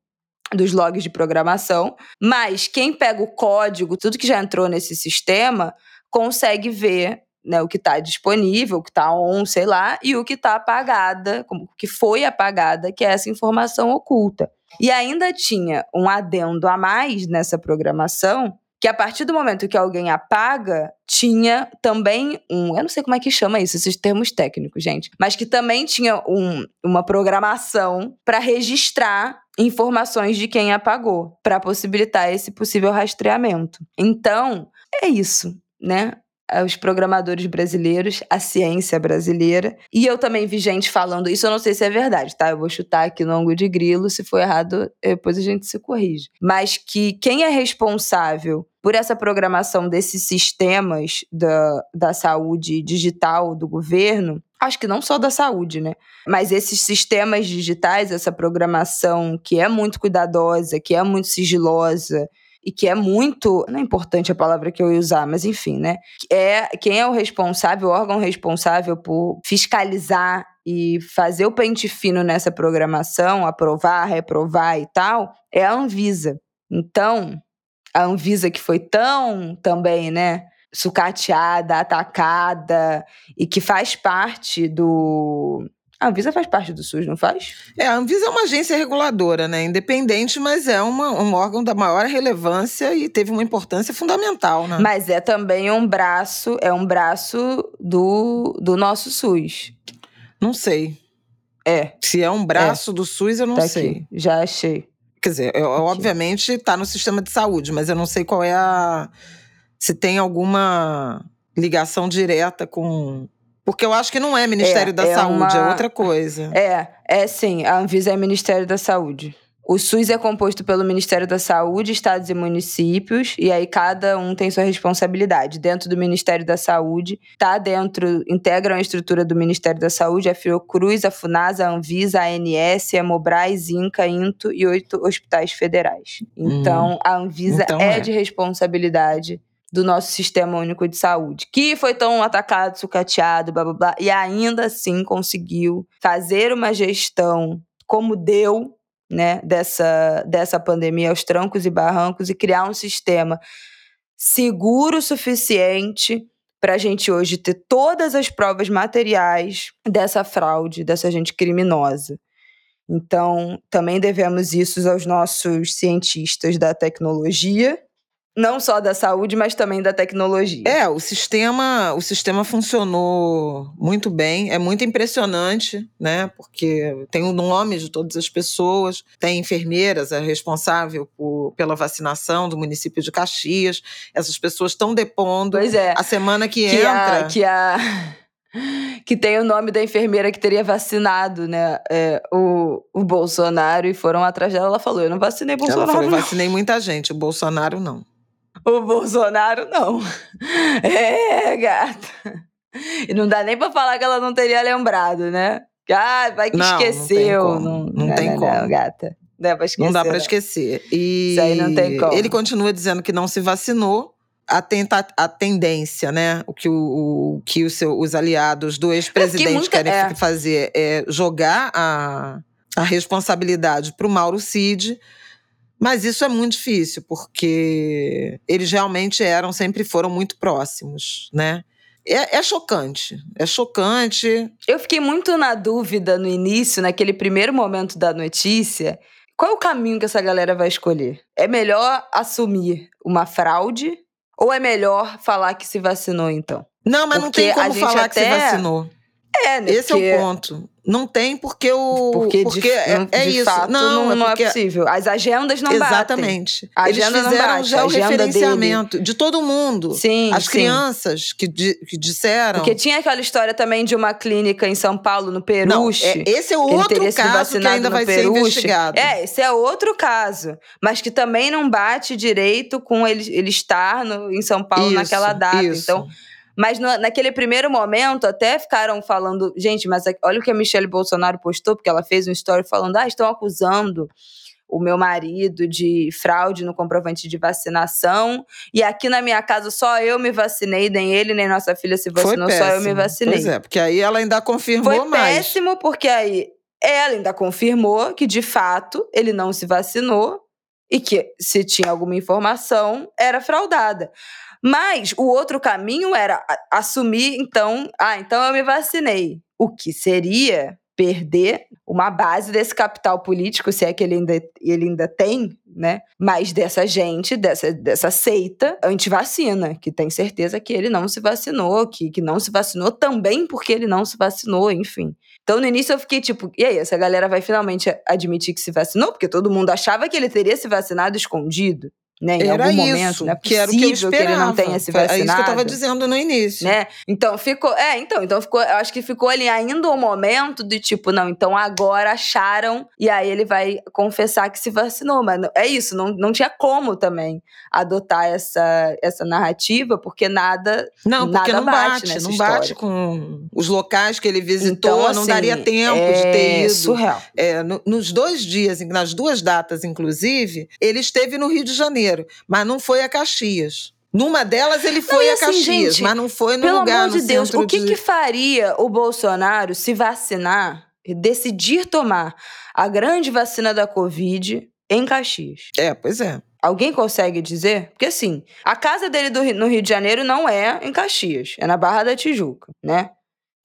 dos logs de programação, mas quem pega o código, tudo que já entrou nesse sistema, consegue ver né, o que está disponível, o que está on, sei lá, e o que está apagada, o que foi apagada, que é essa informação oculta. E ainda tinha um adendo a mais nessa programação, que a partir do momento que alguém apaga, tinha também um. Eu não sei como é que chama isso, esses termos técnicos, gente. Mas que também tinha um, uma programação para registrar informações de quem apagou, para possibilitar esse possível rastreamento. Então, é isso, né? Os programadores brasileiros, a ciência brasileira. E eu também vi gente falando, isso eu não sei se é verdade, tá? Eu vou chutar aqui no ângulo de grilo, se for errado, depois a gente se corrige. Mas que quem é responsável por essa programação desses sistemas da, da saúde digital do governo, acho que não só da saúde, né? Mas esses sistemas digitais, essa programação que é muito cuidadosa, que é muito sigilosa, e que é muito, não é importante a palavra que eu ia usar, mas enfim, né? É quem é o responsável, o órgão responsável por fiscalizar e fazer o pente fino nessa programação, aprovar, reprovar e tal, é a Anvisa. Então, a Anvisa que foi tão também, né, sucateada, atacada e que faz parte do a Anvisa faz parte do SUS, não faz? É, a Anvisa é uma agência reguladora, né? Independente, mas é uma, um órgão da maior relevância e teve uma importância fundamental, né? Mas é também um braço, é um braço do, do nosso SUS. Não sei. É. Se é um braço é. do SUS, eu não tá sei. Aqui. Já achei. Quer dizer, eu, obviamente está no sistema de saúde, mas eu não sei qual é a. Se tem alguma ligação direta com porque eu acho que não é Ministério é, da é Saúde, uma... é outra coisa. É, é sim. A Anvisa é Ministério da Saúde. O SUS é composto pelo Ministério da Saúde, estados e municípios, e aí cada um tem sua responsabilidade. Dentro do Ministério da Saúde, tá dentro, integram a estrutura do Ministério da Saúde a Fiocruz, a Funasa, a Anvisa, a ANS, a Mobrais, INCA, INTO e oito hospitais federais. Então, hum, a Anvisa então é, é de responsabilidade do nosso sistema único de saúde, que foi tão atacado, sucateado, blá blá blá, e ainda assim conseguiu fazer uma gestão como deu, né, dessa, dessa pandemia aos trancos e barrancos e criar um sistema seguro o suficiente para a gente hoje ter todas as provas materiais dessa fraude, dessa gente criminosa. Então, também devemos isso aos nossos cientistas da tecnologia, não só da saúde, mas também da tecnologia. É, o sistema, o sistema funcionou muito bem, é muito impressionante, né? Porque tem o nome de todas as pessoas, tem enfermeiras, é responsável por, pela vacinação do município de Caxias. Essas pessoas estão depondo. Pois é. A semana que, que entra. A, que a que tem o nome da enfermeira que teria vacinado, né, é, o, o Bolsonaro e foram atrás dela. Ela falou: Eu não vacinei Bolsonaro. Ela falou: Eu vacinei muita gente, o Bolsonaro não. O Bolsonaro não. É, gata. E não dá nem pra falar que ela não teria lembrado, né? Ah, vai que não, esqueceu. Não, não, não tem como. Não, gata. Não, dá esquecer, não dá pra esquecer. E Isso aí não tem como. Ele continua dizendo que não se vacinou. A, tenta, a tendência, né? O que, o, o que o seu, os aliados do ex-presidente querem é. fazer é jogar a, a responsabilidade pro Mauro Cid mas isso é muito difícil, porque eles realmente eram, sempre foram muito próximos, né? É, é, chocante, é chocante. Eu fiquei muito na dúvida no início, naquele primeiro momento da notícia, qual é o caminho que essa galera vai escolher? É melhor assumir uma fraude ou é melhor falar que se vacinou então? Não, mas Porque não tem como falar até... que se vacinou. É, né? Esse é o ponto. Não tem porque o. Porque, porque de, é, é de isso. Fato, não, não, é, porque... é, possível. As agendas não Exatamente. batem. Exatamente. Eles fizeram já o referenciamento de todo mundo. Sim. As sim. crianças que, que disseram. Porque tinha aquela história também de uma clínica em São Paulo, no Peruche. Não, é, esse é outro caso que ainda vai Peruche. ser investigado. É, esse é outro caso. Mas que também não bate direito com ele, ele estar no, em São Paulo isso, naquela data. Isso. Então. Mas no, naquele primeiro momento, até ficaram falando, gente, mas olha o que a Michelle Bolsonaro postou, porque ela fez um story falando: ah, estão acusando o meu marido de fraude no comprovante de vacinação. E aqui na minha casa só eu me vacinei, nem ele, nem nossa filha se vacinou, só eu me vacinei. Pois é, porque aí ela ainda confirmou Foi mais. Foi péssimo, porque aí ela ainda confirmou que, de fato, ele não se vacinou e que, se tinha alguma informação, era fraudada. Mas o outro caminho era assumir, então, ah, então eu me vacinei. O que seria perder uma base desse capital político, se é que ele ainda, ele ainda tem, né? Mas dessa gente, dessa, dessa seita anti-vacina, que tem certeza que ele não se vacinou, que, que não se vacinou também porque ele não se vacinou, enfim. Então, no início eu fiquei tipo, e aí, essa galera vai finalmente admitir que se vacinou? Porque todo mundo achava que ele teria se vacinado escondido né? Em era algum isso, momento, não é que era o que, eu que ele não tenha se vacinado. É isso que eu estava dizendo no início. Né? Então ficou, é, então, então ficou, eu acho que ficou ali ainda um momento de tipo, não, então agora acharam e aí ele vai confessar que se vacinou, mas é isso, não, não tinha como também adotar essa, essa narrativa, porque nada Não, porque nada não bate, bate, não história. bate com os locais que ele visitou, Então, não assim, daria tempo é de ter ido. surreal. É, no- nos dois dias, nas duas datas, inclusive, ele esteve no Rio de Janeiro, mas não foi a Caxias. Numa delas ele foi a assim, Caxias, gente, mas não foi no Pelo lugar amor de no Deus, o que, de... que faria o Bolsonaro se vacinar, e decidir tomar a grande vacina da Covid em Caxias? É, pois é. Alguém consegue dizer? Porque assim, a casa dele do no Rio de Janeiro não é em Caxias, é na Barra da Tijuca, né?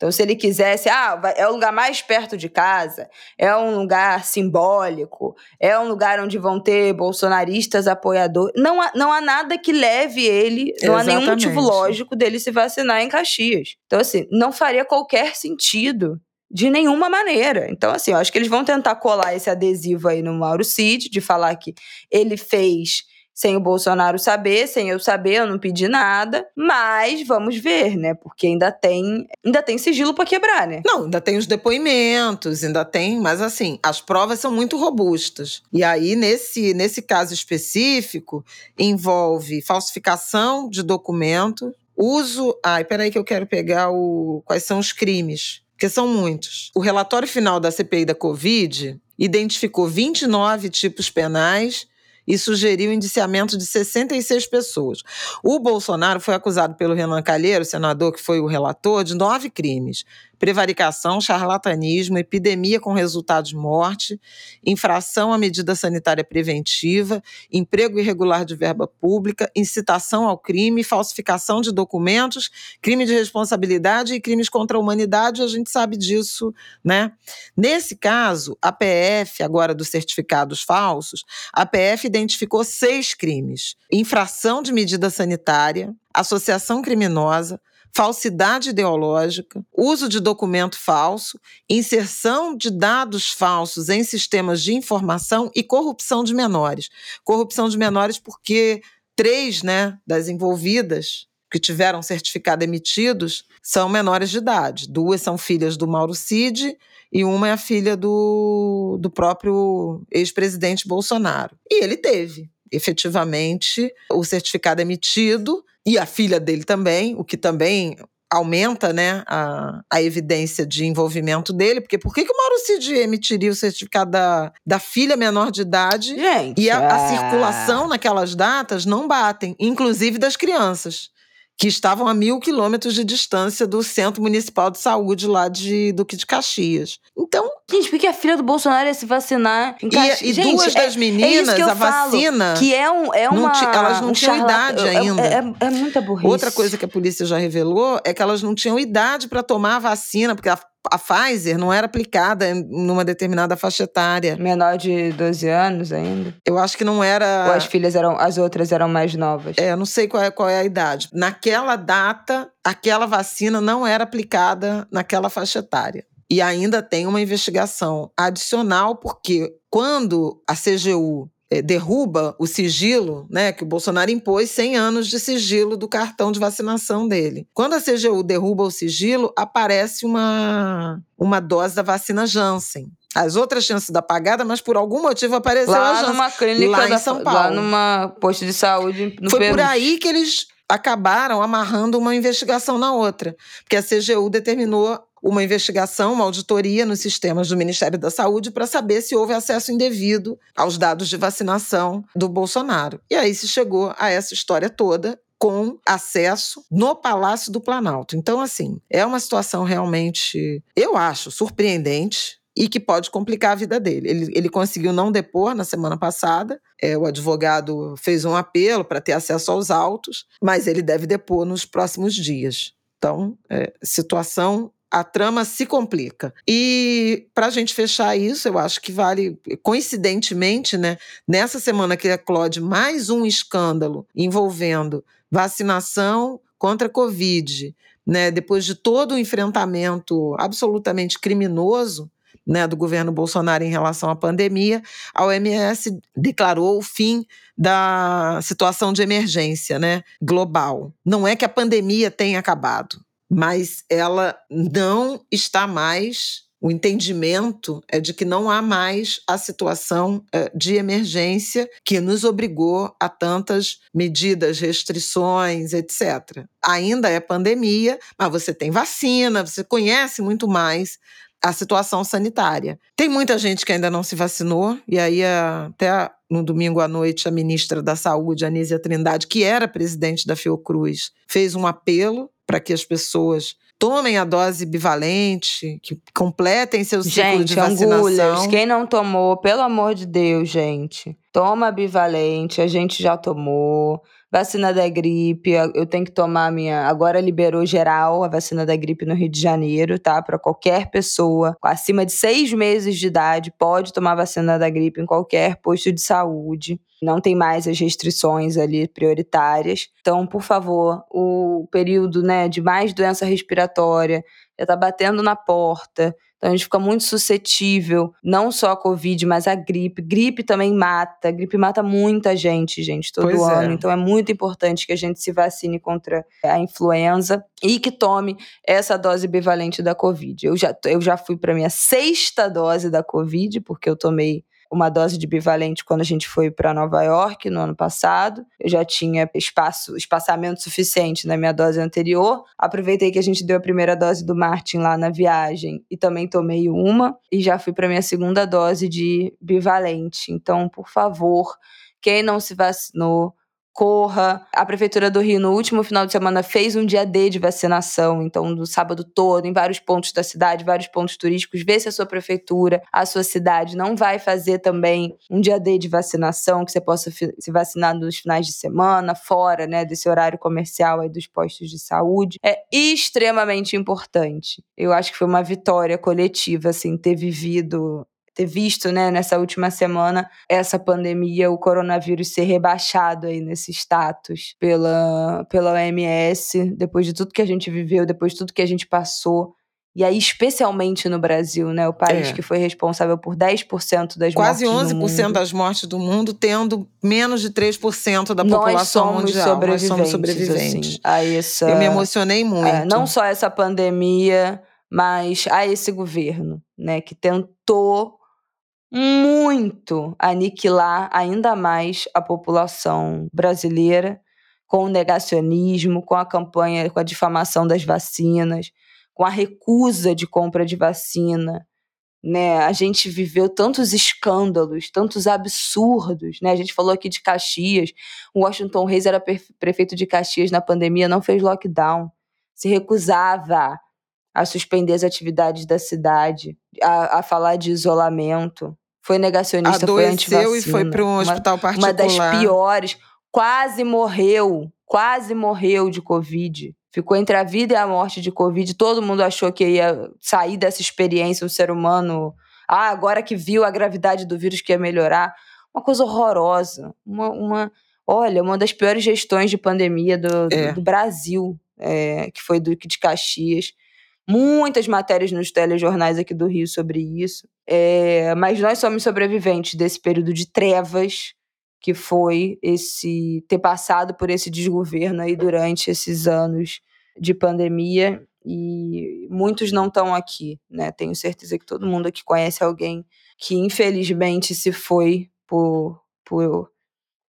Então, se ele quisesse, ah, é o lugar mais perto de casa, é um lugar simbólico, é um lugar onde vão ter bolsonaristas apoiadores. Não há, não há nada que leve ele, não há nenhum Exatamente. motivo lógico dele se vacinar em Caxias. Então, assim, não faria qualquer sentido. De nenhuma maneira. Então, assim, eu acho que eles vão tentar colar esse adesivo aí no Mauro Cid, de falar que ele fez sem o Bolsonaro saber, sem eu saber, eu não pedi nada. Mas vamos ver, né? Porque ainda tem, ainda tem sigilo pra quebrar, né? Não, ainda tem os depoimentos, ainda tem, mas assim, as provas são muito robustas. E aí, nesse, nesse caso específico, envolve falsificação de documento, uso. Ai, peraí, que eu quero pegar o. Quais são os crimes? Porque são muitos. O relatório final da CPI da Covid identificou 29 tipos penais e sugeriu o indiciamento de 66 pessoas. O Bolsonaro foi acusado pelo Renan Calheiro, senador que foi o relator, de nove crimes: prevaricação, charlatanismo, epidemia com resultado de morte, infração à medida sanitária preventiva, emprego irregular de verba pública, incitação ao crime, falsificação de documentos, crime de responsabilidade e crimes contra a humanidade. A gente sabe disso, né? Nesse caso, a PF, agora dos certificados falsos, a PF identificou seis crimes: infração de medida sanitária, associação criminosa, falsidade ideológica, uso de documento falso, inserção de dados falsos em sistemas de informação e corrupção de menores. Corrupção de menores porque três né, das envolvidas que tiveram certificado emitidos são menores de idade. Duas são filhas do Mauro Cid e uma é a filha do, do próprio ex-presidente Bolsonaro. E ele teve, efetivamente, o certificado emitido, e a filha dele também, o que também aumenta né, a, a evidência de envolvimento dele, porque por que, que o Mauro Cid emitiria o certificado da, da filha menor de idade Gente. e a, a ah, circulação naquelas datas não batem, inclusive das crianças, que estavam a mil quilômetros de distância do Centro Municipal de Saúde lá de Duque de Caxias. Então, Gente, porque a filha do Bolsonaro ia se vacinar em e, Caxias. e Gente, duas é- das meninas, que eu a falo, vacina. Que é, um, é Não uma. ti- elas não um tinham charlatan- idade é- ainda. É, é, é muita burrice. Outra coisa que a polícia já revelou é que elas não tinham idade para tomar a vacina, porque a, a Pfizer não era aplicada em numa determinada faixa etária. Menor de 12 anos ainda. Eu acho que não era. Ou as filhas eram. As outras eram mais novas. É, eu não sei qual é, qual é a idade. Naquela data, aquela vacina não era aplicada naquela faixa etária. E ainda tem uma investigação adicional, porque quando a CGU derruba o sigilo, né, que o Bolsonaro impôs 100 anos de sigilo do cartão de vacinação dele. Quando a CGU derruba o sigilo, aparece uma, uma dose da vacina Janssen. As outras tinham sido apagadas, mas por algum motivo apareceu a Lá Janssen. numa clínica lá em da- São Lá Paulo. numa posto de saúde no Foi Peru. por aí que eles acabaram amarrando uma investigação na outra. Porque a CGU determinou uma investigação, uma auditoria nos sistemas do Ministério da Saúde para saber se houve acesso indevido aos dados de vacinação do Bolsonaro. E aí se chegou a essa história toda com acesso no Palácio do Planalto. Então, assim, é uma situação realmente, eu acho, surpreendente e que pode complicar a vida dele. Ele, ele conseguiu não depor na semana passada, é, o advogado fez um apelo para ter acesso aos autos, mas ele deve depor nos próximos dias. Então, é, situação a trama se complica. E para a gente fechar isso, eu acho que vale, coincidentemente, né, nessa semana que eclode mais um escândalo envolvendo vacinação contra a Covid, né, depois de todo o enfrentamento absolutamente criminoso né, do governo Bolsonaro em relação à pandemia, a OMS declarou o fim da situação de emergência né, global. Não é que a pandemia tenha acabado, mas ela não está mais. O entendimento é de que não há mais a situação eh, de emergência que nos obrigou a tantas medidas, restrições, etc. Ainda é pandemia, mas você tem vacina, você conhece muito mais a situação sanitária. Tem muita gente que ainda não se vacinou, e aí até no domingo à noite a ministra da Saúde, Anísia Trindade, que era presidente da Fiocruz, fez um apelo para que as pessoas tomem a dose bivalente, que completem seu ciclo gente, de vacinação. Angulhas, quem não tomou, pelo amor de Deus, gente, toma bivalente, a gente já tomou. Vacina da gripe, eu tenho que tomar minha. Agora liberou geral a vacina da gripe no Rio de Janeiro, tá? Para qualquer pessoa acima de seis meses de idade pode tomar vacina da gripe em qualquer posto de saúde. Não tem mais as restrições ali prioritárias. Então, por favor, o período né, de mais doença respiratória já está batendo na porta. Então a gente fica muito suscetível, não só a Covid, mas a gripe. Gripe também mata. Gripe mata muita gente, gente, todo Pois ano. é. Então é muito importante que a gente se vacine contra a influenza e que tome essa dose bivalente da Covid. Eu já, eu já fui para minha sexta dose da Covid, porque eu tomei uma dose de bivalente quando a gente foi para Nova York no ano passado. Eu já tinha espaço, espaçamento suficiente na minha dose anterior. Aproveitei que a gente deu a primeira dose do Martin lá na viagem e também tomei uma e já fui para minha segunda dose de bivalente. Então, por favor, quem não se vacinou, corra. A Prefeitura do Rio, no último final de semana, fez um dia D de vacinação, então, do sábado todo, em vários pontos da cidade, vários pontos turísticos. Vê se a sua prefeitura, a sua cidade, não vai fazer também um dia D de vacinação, que você possa se vacinar nos finais de semana, fora né, desse horário comercial aí dos postos de saúde. É extremamente importante. Eu acho que foi uma vitória coletiva, assim, ter vivido ter visto, né, nessa última semana, essa pandemia, o coronavírus ser rebaixado aí nesse status pela, pela OMS, depois de tudo que a gente viveu, depois de tudo que a gente passou. E aí, especialmente no Brasil, né? O país É. que foi responsável por 10% das Quase mortes no 11% mundo. das mortes do mundo, tendo menos de 3% da Nós população somos mundial. sobreviventes, Nós somos sobreviventes. assim, a essa... Eu me emocionei muito. É, não só essa pandemia, mas a esse governo, né, que tentou muito aniquilar ainda mais a população brasileira com o negacionismo, com a campanha, com a difamação das vacinas, com a recusa de compra de vacina. Né? A gente viveu tantos escândalos, tantos absurdos. Né? A gente falou aqui de Caxias. O Washington Reis era prefeito de Caxias na pandemia, não fez lockdown. Se recusava a suspender as atividades da cidade, a, a falar de isolamento. Foi negacionista, foi Adoeceu antivacina. e foi para um Uma- hospital particular. uma das piores. Quase morreu, quase morreu de Covid. Ficou entre a vida e a morte de Covid. Todo mundo achou que ia sair dessa experiência, o ser humano. Ah, agora que viu a gravidade do vírus que ia melhorar. Uma coisa horrorosa. Uma, uma- olha, uma das piores gestões de pandemia do, do- É. do Brasil, é, que foi do de Caxias. Muitas matérias nos telejornais aqui do Rio sobre isso. É, mas nós somos sobreviventes desse período de trevas que foi esse ter passado por esse desgoverno aí durante esses anos de pandemia e muitos não estão aqui, né? Tenho certeza que todo mundo aqui conhece alguém que infelizmente se foi por, por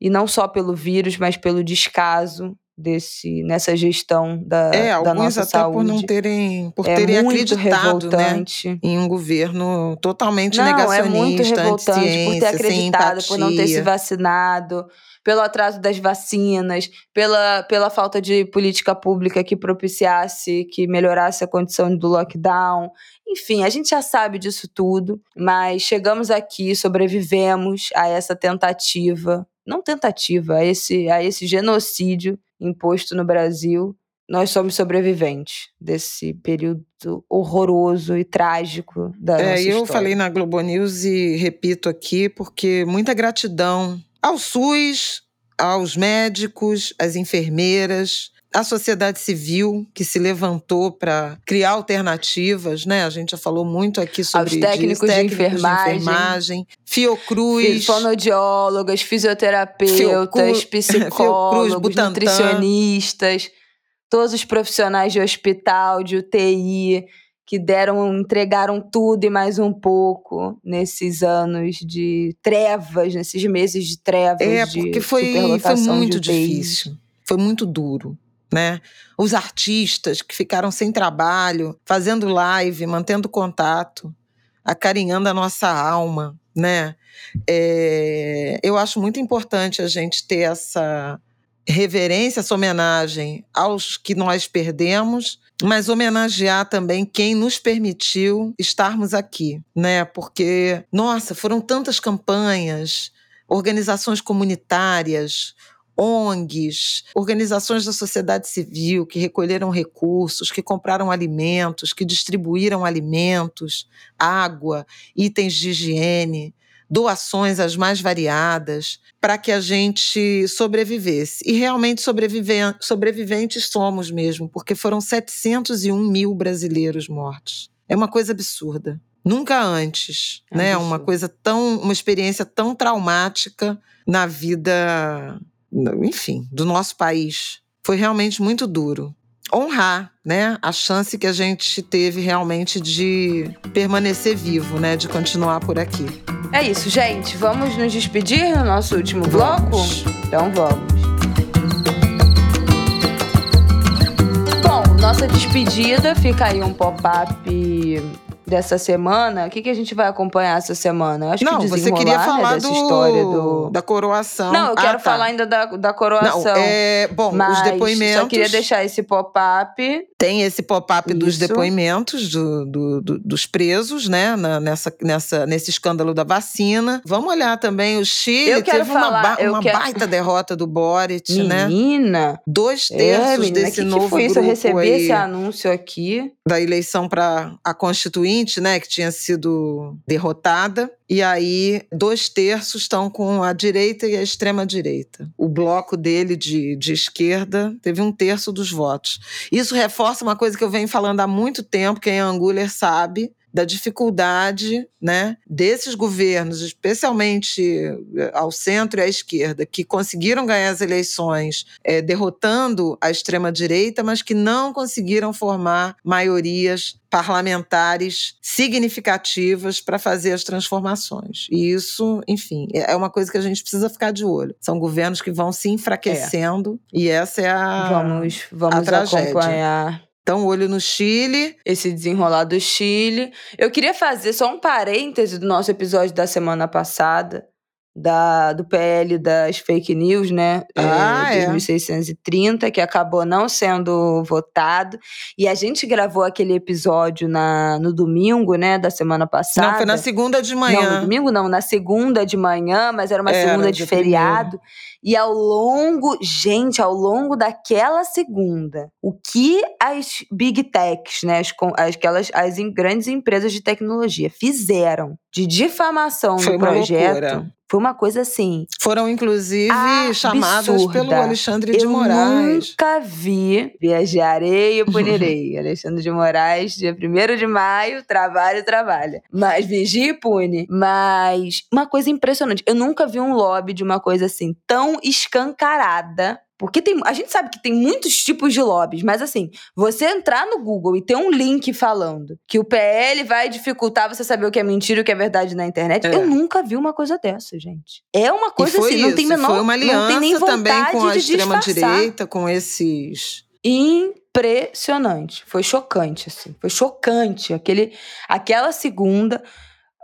e não só pelo vírus, mas pelo descaso desse nessa gestão da, É, da alguns até saúde. por não terem, por é terem acreditado, né? revoltante. Em um governo totalmente Não, é negacionista, muito revoltante por ter acreditado, por não ter se vacinado, pelo atraso das vacinas, pela, pela falta de política pública que propiciasse, que melhorasse a condição do lockdown. Enfim, a gente já sabe disso tudo, mas chegamos aqui, sobrevivemos a essa tentativa, não tentativa, a esse, a esse genocídio imposto no Brasil nós somos sobreviventes desse período horroroso e trágico da é, nossa história. Eu falei na Globo News e repito aqui porque muita gratidão ao SUS, aos médicos, às enfermeiras, a sociedade civil que se levantou para criar alternativas, né? A gente já falou muito aqui sobre Os técnicos, técnicos de, enfermagem, de enfermagem, Fiocruz, fonoaudiólogas, fisioterapeutas, Fiocru, psicólogos, Fiocruz, nutricionistas, todos os profissionais de hospital, de UTI, que deram, entregaram tudo e mais um pouco nesses anos de trevas, nesses meses de trevas. É, porque foi, foi muito difícil. Foi muito duro né? Os artistas que ficaram sem trabalho, fazendo live, mantendo contato, acarinhando a nossa alma, né? É, eu acho muito importante a gente ter essa reverência, essa homenagem aos que nós perdemos, mas homenagear também quem nos permitiu estarmos aqui, né? Porque, nossa, foram tantas campanhas, organizações comunitárias, ONGs, organizações da sociedade civil que recolheram recursos, que compraram alimentos, que distribuíram alimentos, água, itens de higiene, doações as mais variadas, para que a gente sobrevivesse. E realmente sobreviventes somos mesmo, porque foram 701 mil brasileiros mortos. É uma coisa absurda. Nunca antes, é né? Absurdo. Uma coisa tão, uma experiência tão traumática na vida enfim, do nosso país. Foi realmente muito duro. Honrar, né, a chance que a gente teve realmente de permanecer vivo, né, de continuar por aqui. É isso, gente. Vamos nos despedir no nosso último bloco? Vamos. Então vamos. Bom, nossa despedida fica aí um pop-up dessa semana, o que, que a gente vai acompanhar essa semana? Acho não, que você queria falar né, do, história do... da coroação. Não, eu quero ah, tá. falar ainda da, da coroação. Não, é, bom, os depoimentos... só queria deixar esse pop-up. Tem esse pop-up dos depoimentos do, do, do, dos presos, né, na, nessa, nessa, nesse escândalo da vacina. Vamos olhar também o Chile, eu quero teve falar, uma, uma quero... baita derrota do Boric, menina, né? Menina! Dois terços é, menina, desse que novo que foi isso? Eu recebi esse anúncio aqui. Da eleição para a Constituinte, né, que tinha sido derrotada. E aí, dois terços estão com a direita e a extrema-direita. O bloco dele de, de esquerda teve um terço dos votos. Isso reforça uma coisa que eu venho falando há muito tempo, quem é Anguler sabe, da dificuldade né, desses governos, especialmente eh, ao centro e à esquerda, que conseguiram ganhar as eleições é, derrotando a extrema-direita, mas que não conseguiram formar maiorias parlamentares significativas para fazer as transformações. E isso, enfim, é, é uma coisa que a gente precisa ficar de olho. São governos que vão se enfraquecendo é. e essa é a vamos vamos a acompanhar então, olho no Chile. Esse desenrolar do Chile. Eu queria fazer só um parêntese do nosso episódio da semana passada, da, do PL das fake news, né? Ah, é, 2630, que acabou não sendo votado. E a gente gravou aquele episódio na, no domingo, né? Da semana passada. Não, foi na segunda de manhã. Não, no domingo não, na segunda de manhã, mas era uma era segunda de feriado. Primeiro. E ao longo, gente, ao longo daquela segunda, o que as big techs, né, as, aquelas, as grandes empresas de tecnologia fizeram de difamação Foi no projeto. Loucura. Foi uma coisa assim. Foram, inclusive, absurda. chamadas pelo Alexandre de Moraes. Nunca vi viajarei e punirei. Alexandre de Moraes, dia 1 de maio, trabalho, trabalha. Mas vigia e pune. Mas uma coisa impressionante. Eu nunca vi um lobby de uma coisa assim tão escancarada porque tem, a gente sabe que tem muitos tipos de lobbies, mas assim, você entrar no Google e ter um link falando que o PL vai dificultar você saber o que é mentira e o que é verdade na internet, é. eu nunca vi uma coisa dessa, gente. É uma coisa assim, isso. não tem menor Foi uma aliança não tem nem também com a extrema-direita, com esses. Impressionante. Foi chocante, assim. Foi chocante. Aquele, aquela segunda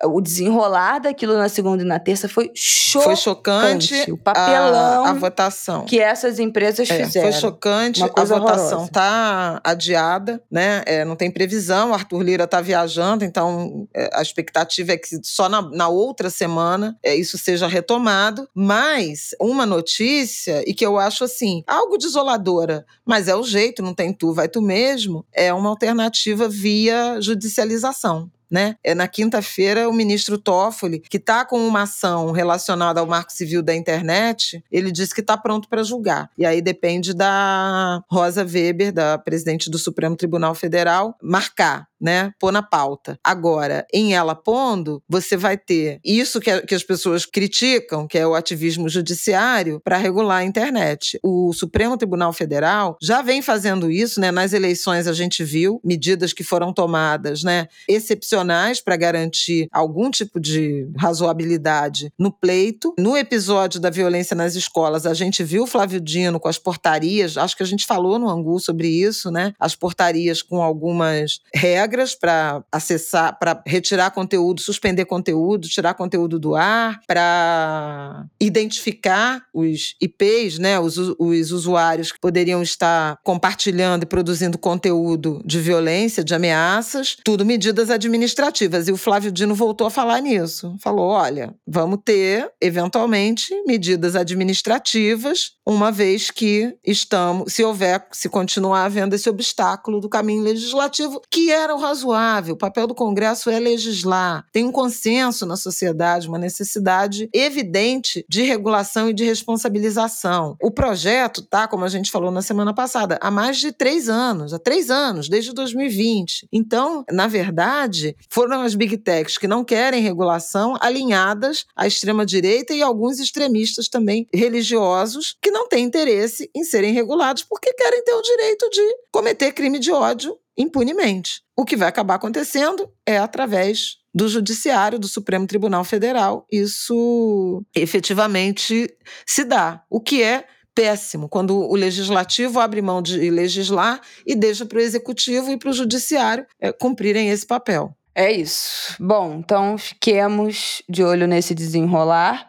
o desenrolar daquilo na segunda e na terça foi chocante. Foi chocante o papelão a, a votação. que essas empresas É, fizeram. foi chocante, Uma a coisa votação horrorosa. está adiada, né? É, não tem previsão, o Arthur Lira está viajando, então é, a expectativa é que só na, na outra semana é, isso seja retomado. Mas uma notícia, e que eu acho assim, algo desoladora, mas é o jeito, não tem tu, vai tu mesmo, é uma alternativa via judicialização. Né? É na quinta-feira o ministro Toffoli, que está com uma ação relacionada ao Marco Civil da Internet, ele disse que está pronto para julgar. E aí depende da Rosa Weber, da presidente do Supremo Tribunal Federal, marcar. Né, pôr na pauta. Agora, em ela pondo, você vai ter isso que, a- que as pessoas criticam, que é o ativismo judiciário, para regular a internet. O Supremo Tribunal Federal já vem fazendo isso, né? Nas eleições a gente viu medidas que foram tomadas, né? Excepcionais para garantir algum tipo de razoabilidade no pleito. No episódio da violência nas escolas, a gente viu o Flávio Dino com as portarias, acho que a gente falou no Angu sobre isso, né? As portarias com algumas regras para acessar, para retirar conteúdo, suspender conteúdo, tirar conteúdo do ar, para identificar os IPs, né? Os, os usuários que poderiam estar compartilhando e produzindo conteúdo de violência, de ameaças, tudo medidas administrativas. E o Flávio Dino voltou a falar nisso. Falou: olha, vamos ter, eventualmente, medidas administrativas, uma vez que estamos, se houver, se continuar havendo esse obstáculo do caminho legislativo, que era razoável. O papel do Congresso é legislar. Tem um consenso na sociedade, uma necessidade evidente de regulação e de responsabilização. O projeto tá, como a gente falou na semana passada, há mais de três anos, há três anos, desde 2020. Então, na verdade, foram as big techs que não querem regulação alinhadas à extrema-direita e alguns extremistas também religiosos que não têm interesse em serem regulados porque querem ter o direito de cometer crime de ódio impunemente. O que vai acabar acontecendo é através do Judiciário, do Supremo Tribunal Federal. Isso efetivamente se dá, o que é péssimo, quando o legislativo abre mão de legislar e deixa para o executivo e para o judiciário eh, cumprirem esse papel. É isso. Bom, então fiquemos de olho nesse desenrolar.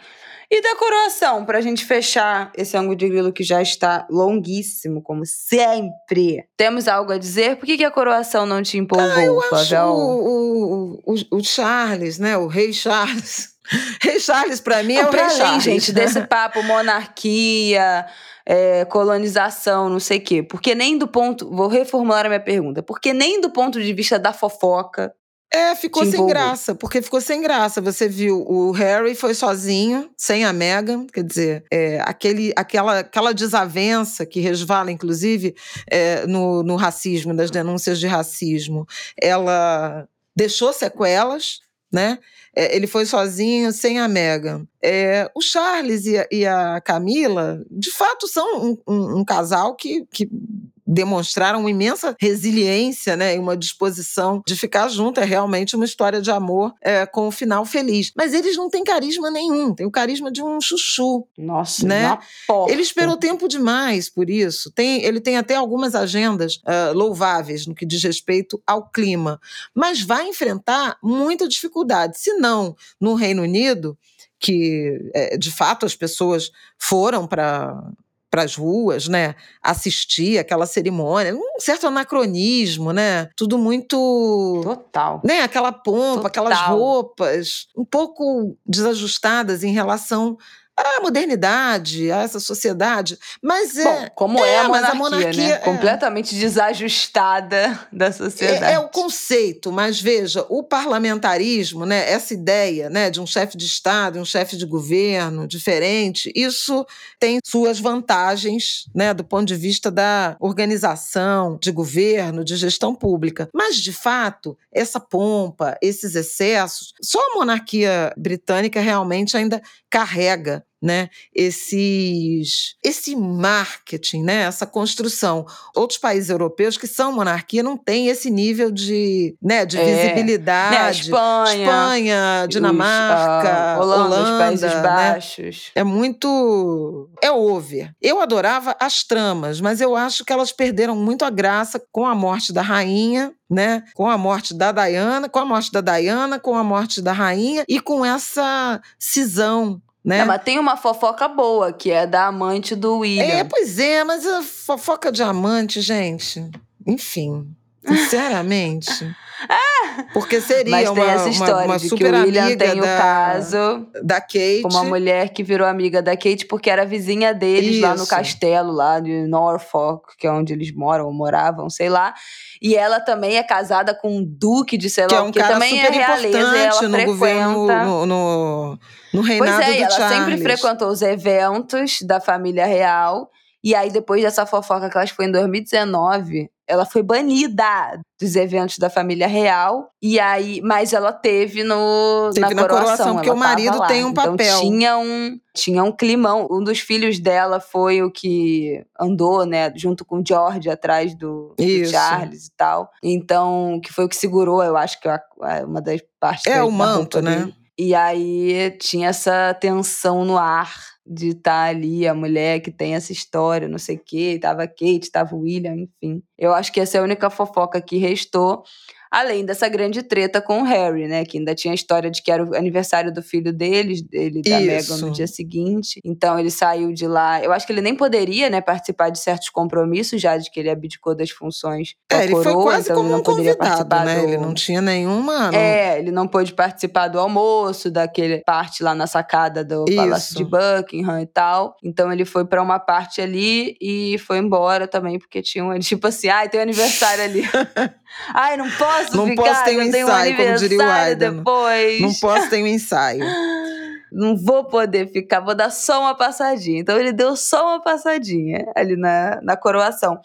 E da coroação, pra gente fechar esse ângulo de grilo que já está longuíssimo, como sempre. Temos algo a dizer? Por que, que a coroação não te empolgou, Acho Flavel? o, o, o, o Charles, né? O rei Charles. Rei Charles, para mim, é o pra rei além, Charles. gente, desse papo monarquia, é, colonização, não sei o quê. Porque nem do ponto. Vou reformular a minha pergunta. Porque nem do ponto de vista da fofoca. É, ficou sem graça, porque ficou sem graça. Você viu, o Harry foi sozinho, sem a Meghan, quer dizer, é, aquele, aquela, aquela desavença que resvala, inclusive, é, no, no racismo, das denúncias de racismo, ela deixou sequelas, né? É, ele foi sozinho, sem a Meghan. É, o Charles e a, e a Camila, de fato, são um, um- um casal que, que demonstraram uma imensa resiliência né, e uma disposição de ficar junto. É realmente uma história de amor é, com um final feliz. Mas eles não têm carisma nenhum, tem o carisma de um chuchu. Nossa, Né? Ele esperou tempo demais por isso. Tem, ele tem até algumas agendas ah, louváveis no que diz respeito ao clima, mas vai enfrentar muita dificuldade. Se não no Reino Unido, que eh, de fato as pessoas foram para para as ruas, né, assistir aquela cerimônia, um certo anacronismo, né, tudo muito Total. né, aquela pompa, aquelas Total. roupas um pouco desajustadas em relação à modernidade, a essa sociedade. Mas é, Bom, como é, a mas monarquia, a monarquia né? é- Completamente desajustada da sociedade. é, é o conceito, mas veja, o parlamentarismo, né, essa ideia né, de um chefe de Estado, um chefe de governo diferente, isso tem suas vantagens né, do ponto de vista da organização de governo, de gestão pública. Mas, de fato, essa pompa, esses excessos, só a monarquia britânica realmente ainda carrega né, esses, esse marketing, né, essa construção. Outros países europeus que são monarquia não têm esse nível de, né, de É. visibilidade. Né, Espanha, Espanha, os, Dinamarca, ah, Holanda, os Países né? Baixos. É muito. É over. Eu adorava as tramas, mas eu acho que elas perderam muito a graça com a morte da rainha, né? Com a morte da Diana, com a morte da Diana, com a morte da rainha e com essa cisão. Né? Não, mas tem uma fofoca boa, que é da amante do William. É, pois é, mas a fofoca diamante, gente. Enfim, sinceramente. Porque seria Mas tem uma, essa história uma, uma de que o William amiga tem o da, caso da Kate. uma mulher que virou amiga da Kate porque era vizinha deles lá no Isso. castelo, lá de Norfolk, que é onde eles moram ou moravam, sei lá. E ela também é casada com um duque de sei lá que é o um que também é realeza e importante ela no frequenta. governo, no, no, no Pois reinado é, e do ela Charles. sempre frequentou os eventos da família real. E aí, depois dessa fofoca que ela foi em 2019, ela foi banida dos eventos da família real. E aí, mas ela teve no Teve na na coroação, coroação, porque o marido lá. tem um Então, papel. tinha um tinha um climão. Um dos filhos dela foi o que andou, né, junto com o George atrás do, do. Charles e tal. Então, que foi o que segurou, eu acho que a- a- uma das partes É, o manto, né? E aí tinha essa tensão no ar de estar ali, a mulher que tem essa história, não sei o quê, tava Kate, tava William, enfim. Eu acho que essa é a única fofoca que restou. Além dessa grande treta com o Harry, né? Que ainda tinha a história de que era o aniversário do filho deles, dele da Isso. Meghan no dia seguinte. Então ele saiu de lá. Eu acho que ele nem poderia, né, participar de certos compromissos, já de que ele abdicou das funções É, ele foi coroa, quase então como ele não um poderia participar né? do... Ele não tinha nenhuma. não- É, ele não pôde participar do almoço, daquele parte lá na sacada do Palácio Isso. de Buckingham e tal. Então ele foi pra uma parte ali e foi embora também, porque tinha um, tipo assim, ai, tem um aniversário ali. ai, não posso Não ficar, posso ter um tenho um ensaio, como diria o Aidan. depois. Não posso ter um ensaio. Não vou poder ficar, vou dar só uma passadinha. Então ele deu só uma passadinha ali na, na coroação.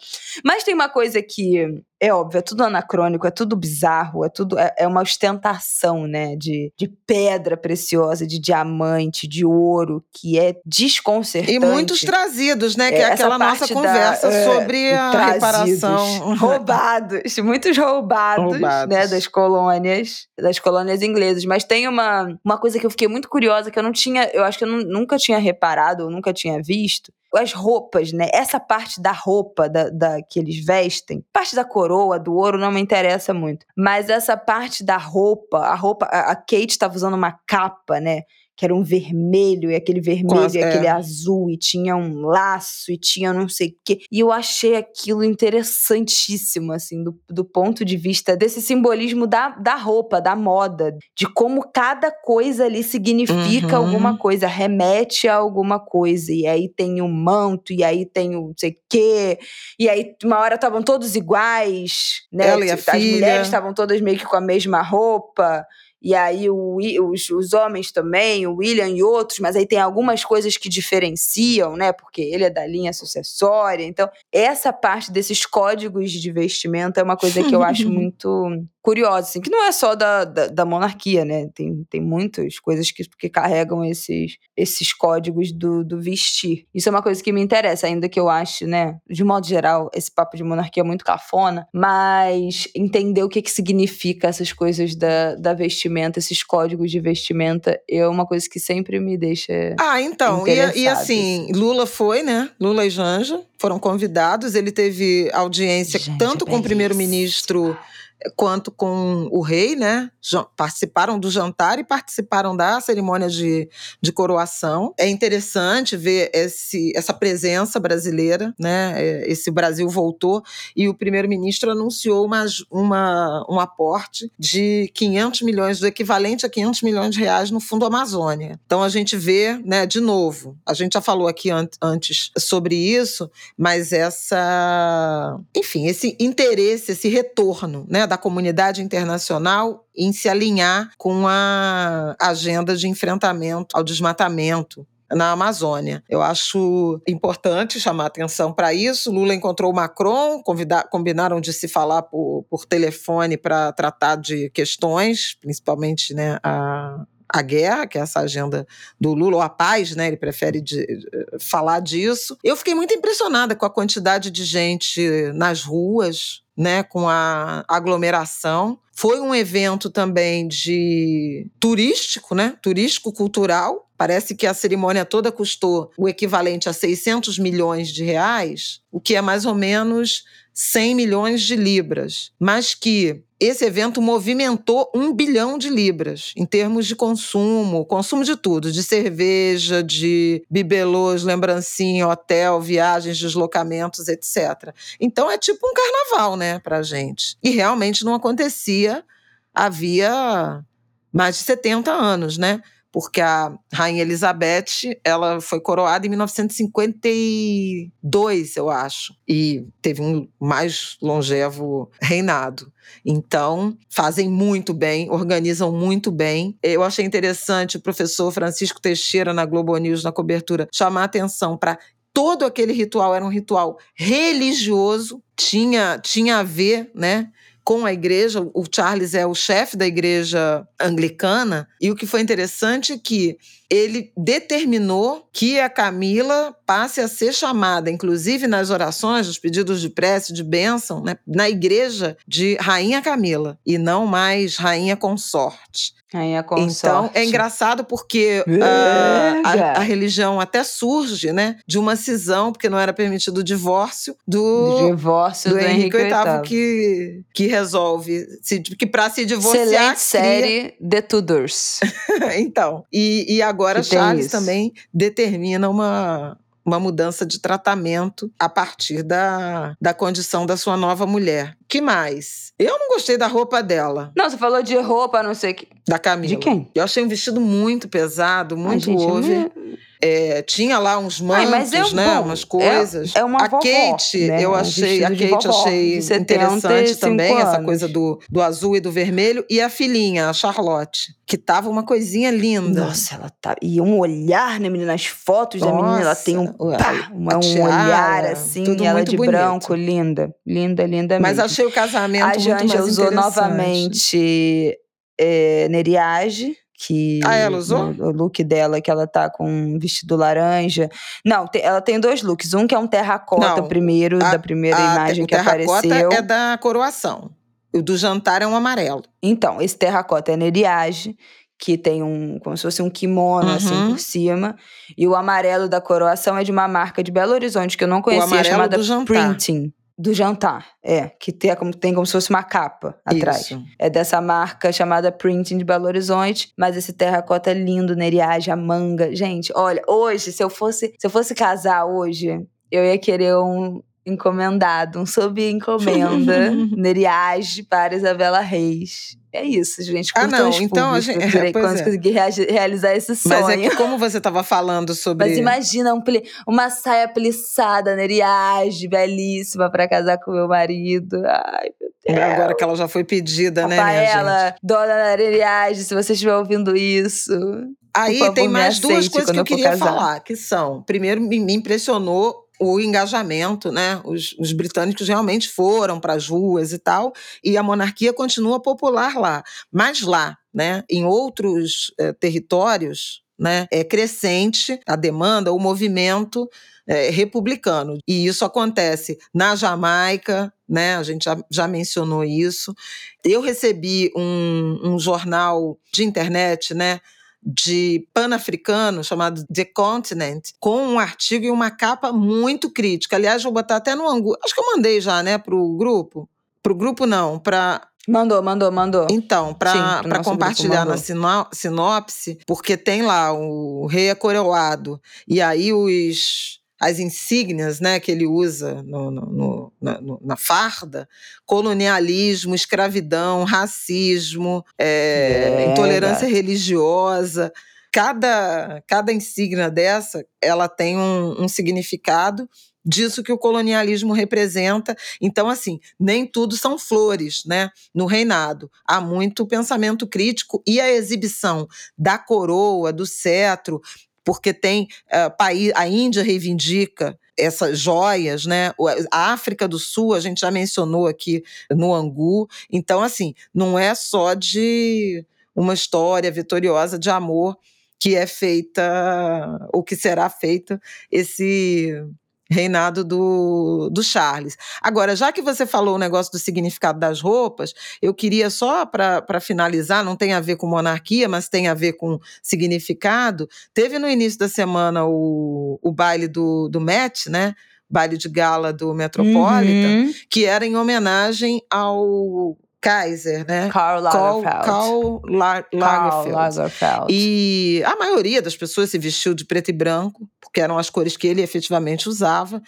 Mas tem uma coisa que é óbvio, é tudo anacrônico, é tudo bizarro, é tudo é, é uma ostentação, né, de, de pedra preciosa, de diamante, de ouro, que é desconcertante. E muitos trazidos, né? Que é, essa aquela nossa parte da- conversa é, sobre a trazidos, reparação. Roubados, muitos roubados, Roubados. né, das colônias, das colônias inglesas. Mas tem uma, uma coisa que eu fiquei muito curiosa, que eu não tinha, eu acho que eu nu- nunca tinha reparado, ou nunca tinha visto. As roupas, né? Essa parte da roupa da, da- que eles vestem, parte da coroa, do ouro, não me interessa muito. Mas essa parte da roupa, a roupa, a, a Kate estava usando uma capa, né? Que era um vermelho, e aquele vermelho as- e aquele é. azul, e tinha um laço, e tinha não sei o quê. E eu achei aquilo interessantíssimo, assim, do, do ponto de vista desse simbolismo da, da roupa, da moda, de como cada coisa ali significa Uhum. alguma coisa, remete a alguma coisa. E aí tem o manto, e aí tem o não sei o quê, e aí uma hora estavam todos iguais, né? Ela e a As filha. mulheres estavam todas meio que com a mesma roupa. E aí o os, os homens também, o William e outros, mas aí tem algumas coisas que diferenciam, né? Porque ele é da linha sucessória. Então, essa parte desses códigos de vestimenta é uma coisa que eu acho muito curiosa, assim, que não é só da, da, da monarquia, né? Tem, tem muitas coisas que, que carregam esses, esses códigos do, do vestir. Isso é uma coisa que me interessa, ainda que eu ache, né? De modo geral, esse papo de monarquia é muito cafona, mas entender o que, que significa essas coisas da, da vestimenta, esses códigos de vestimenta, é uma coisa que sempre me deixa. Ah, então, e, e Interessados. assim, Lula foi, né? Lula e Janja foram convidados. Ele teve audiência Janja, tanto com o belíssima. primeiro-ministro quanto com o rei, né? Participaram do jantar e participaram da cerimônia de, de coroação. É interessante ver esse, essa presença brasileira, né? É, Esse Brasil voltou e o primeiro-ministro anunciou uma, uma, um aporte de 500 milhões, do equivalente a 500 milhões de reais no Fundo Amazônia. Então a gente vê, né, de novo, a gente já falou aqui an- antes sobre isso, mas essa, enfim, esse interesse, esse retorno, né, da comunidade internacional em se alinhar com a agenda de enfrentamento ao desmatamento na Amazônia. Eu acho importante chamar atenção para isso. Lula encontrou o Macron, combinaram de se falar por, por telefone para tratar de questões, principalmente né, a, a guerra, que é essa agenda do Lula, ou a paz, né? Ele prefere de, falar disso. Eu fiquei muito impressionada com a quantidade de gente nas ruas, né, com a aglomeração. Foi um evento também de turístico, né, turístico cultural. Parece que a cerimônia toda custou o equivalente a 600 milhões de reais, o que é mais ou menos 100 milhões de libras, mas que esse evento movimentou um bilhão de libras em termos de consumo, consumo de tudo, de cerveja, de bibelôs, lembrancinha, hotel, viagens, deslocamentos, etc. Então é tipo um carnaval, né, pra gente. E realmente não acontecia havia mais de 70 anos, né? porque a rainha Elizabeth ela foi coroada em 1952, eu acho, e teve um mais longevo reinado. Então, fazem muito bem, organizam muito bem. Eu achei interessante o professor Francisco Teixeira na Globo News na cobertura chamar atenção para todo aquele ritual era um ritual religioso, tinha tinha a ver, né, com a igreja. O Charles é o chefe da igreja anglicana. E o que foi interessante é que ele determinou que a Camila passe a ser chamada, inclusive nas orações, nos pedidos de prece, de bênção, né, na igreja de Rainha Camila, e não mais Rainha Consorte. Rainha Consorte. Então, é engraçado porque uh, a, a, religião até surge né, de uma cisão, porque não era permitido o divórcio do, divórcio do, do Henrique VIII, que, que resolve, se, que para se divorciar... Excelente série The Tudors. então, e, e agora Charles também determina uma, uma mudança de tratamento a partir da, da condição da sua nova mulher. Que mais? Eu não gostei da roupa dela. Não, você falou de roupa, não sei que. Da Camila. De quem? Eu achei um vestido muito pesado, muito Ai, over. É, tinha lá uns mantos, Ai, é né? Bom, umas coisas. É, é uma a vovó, Kate, né? eu achei, a Kate achei interessante também, anos. essa coisa do, do azul e do vermelho. E a filhinha, a Charlotte, que tava uma coisinha linda. Nossa, ela tá. E um olhar, né, menina? As fotos Nossa, da menina, ela tem um, pá, uma, um olhar assim, ela de bonito. branco, linda. Linda, linda Mas achei o casamento a muito mais usou novamente é, Neriage que ah, ela usou? O, look dela, que ela tá com um vestido laranja. Não, te, ela tem dois looks. Um que é um terracota Não, primeiro, a, da primeira a, imagem que apareceu. é da coroação. O do jantar é um amarelo. Então, esse terracota é neriage, que tem um, como se fosse um kimono uhum. assim por cima. E o amarelo da coroação é de uma marca de Belo Horizonte que eu não conhecia, chamada Printing do jantar, é, que tem como, tem como se fosse uma capa atrás. Isso. É dessa marca chamada Printing de Belo Horizonte, mas esse terracota é lindo, neriage, a manga. Gente, olha, hoje, se eu fosse, se eu fosse casar hoje, eu ia querer um encomendado, um sob encomenda, neriage para Isabela Reis. É isso, gente. Ah, não. Então, a gente. É, quando é. conseguir realizar esse sonho. Mas é que, como você estava falando sobre. Mas imagina um uma saia plissada, neriage, belíssima, para casar com meu marido. Ai, meu Deus. Agora que ela já foi pedida, Rafaela, né, minha gente? dona Neriage, se você estiver ouvindo isso. Aí favor, tem mais duas coisas que eu queria falar, que são: primeiro, me impressionou o engajamento, né? Os, os britânicos realmente foram para as ruas e tal, e a monarquia continua popular lá. Mas lá, né, em outros eh, territórios, né, é crescente a demanda, o movimento é, republicano. E isso acontece na Jamaica, né? A gente já, já mencionou isso. Eu recebi um, um jornal de internet, né? De pan-africano chamado The Continent, com um artigo e uma capa muito crítica. Aliás, vou botar até no ângulo. Acho que eu mandei já, né, para o grupo. Para o grupo, não, para Mandou, mandou, mandou. Então, para compartilhar na sinopse, porque tem lá o rei acoroado, e aí os as insígnias né, que ele usa no, no, no, na, na, farda, colonialismo, escravidão, racismo, é, é, intolerância religiosa. Cada, cada insígnia dessa, ela tem um, um significado disso que o colonialismo representa. Então, assim, nem tudo são flores, né? No reinado. Há muito pensamento crítico e a exibição da coroa, do cetro, porque tem uh, país, a Índia reivindica essas joias, né? A África do Sul, a gente já mencionou aqui no Angu. Então, assim, não é só de uma história vitoriosa de amor que é feita, ou que será feita, esse reinado do, do Charles. Agora, já que você falou o negócio do significado das roupas, eu queria só para finalizar, não tem a ver com monarquia, mas tem a ver com significado. Teve no início da semana o, o baile do, do Met, né? Baile de gala do Metropolitan, uhum. que era em homenagem ao Kaiser, né? Karl Lagerfeld. Karl, Lagerfeld. Lagerfeld. E a maioria das pessoas se vestiu de preto e branco, porque eram as cores que ele efetivamente usava.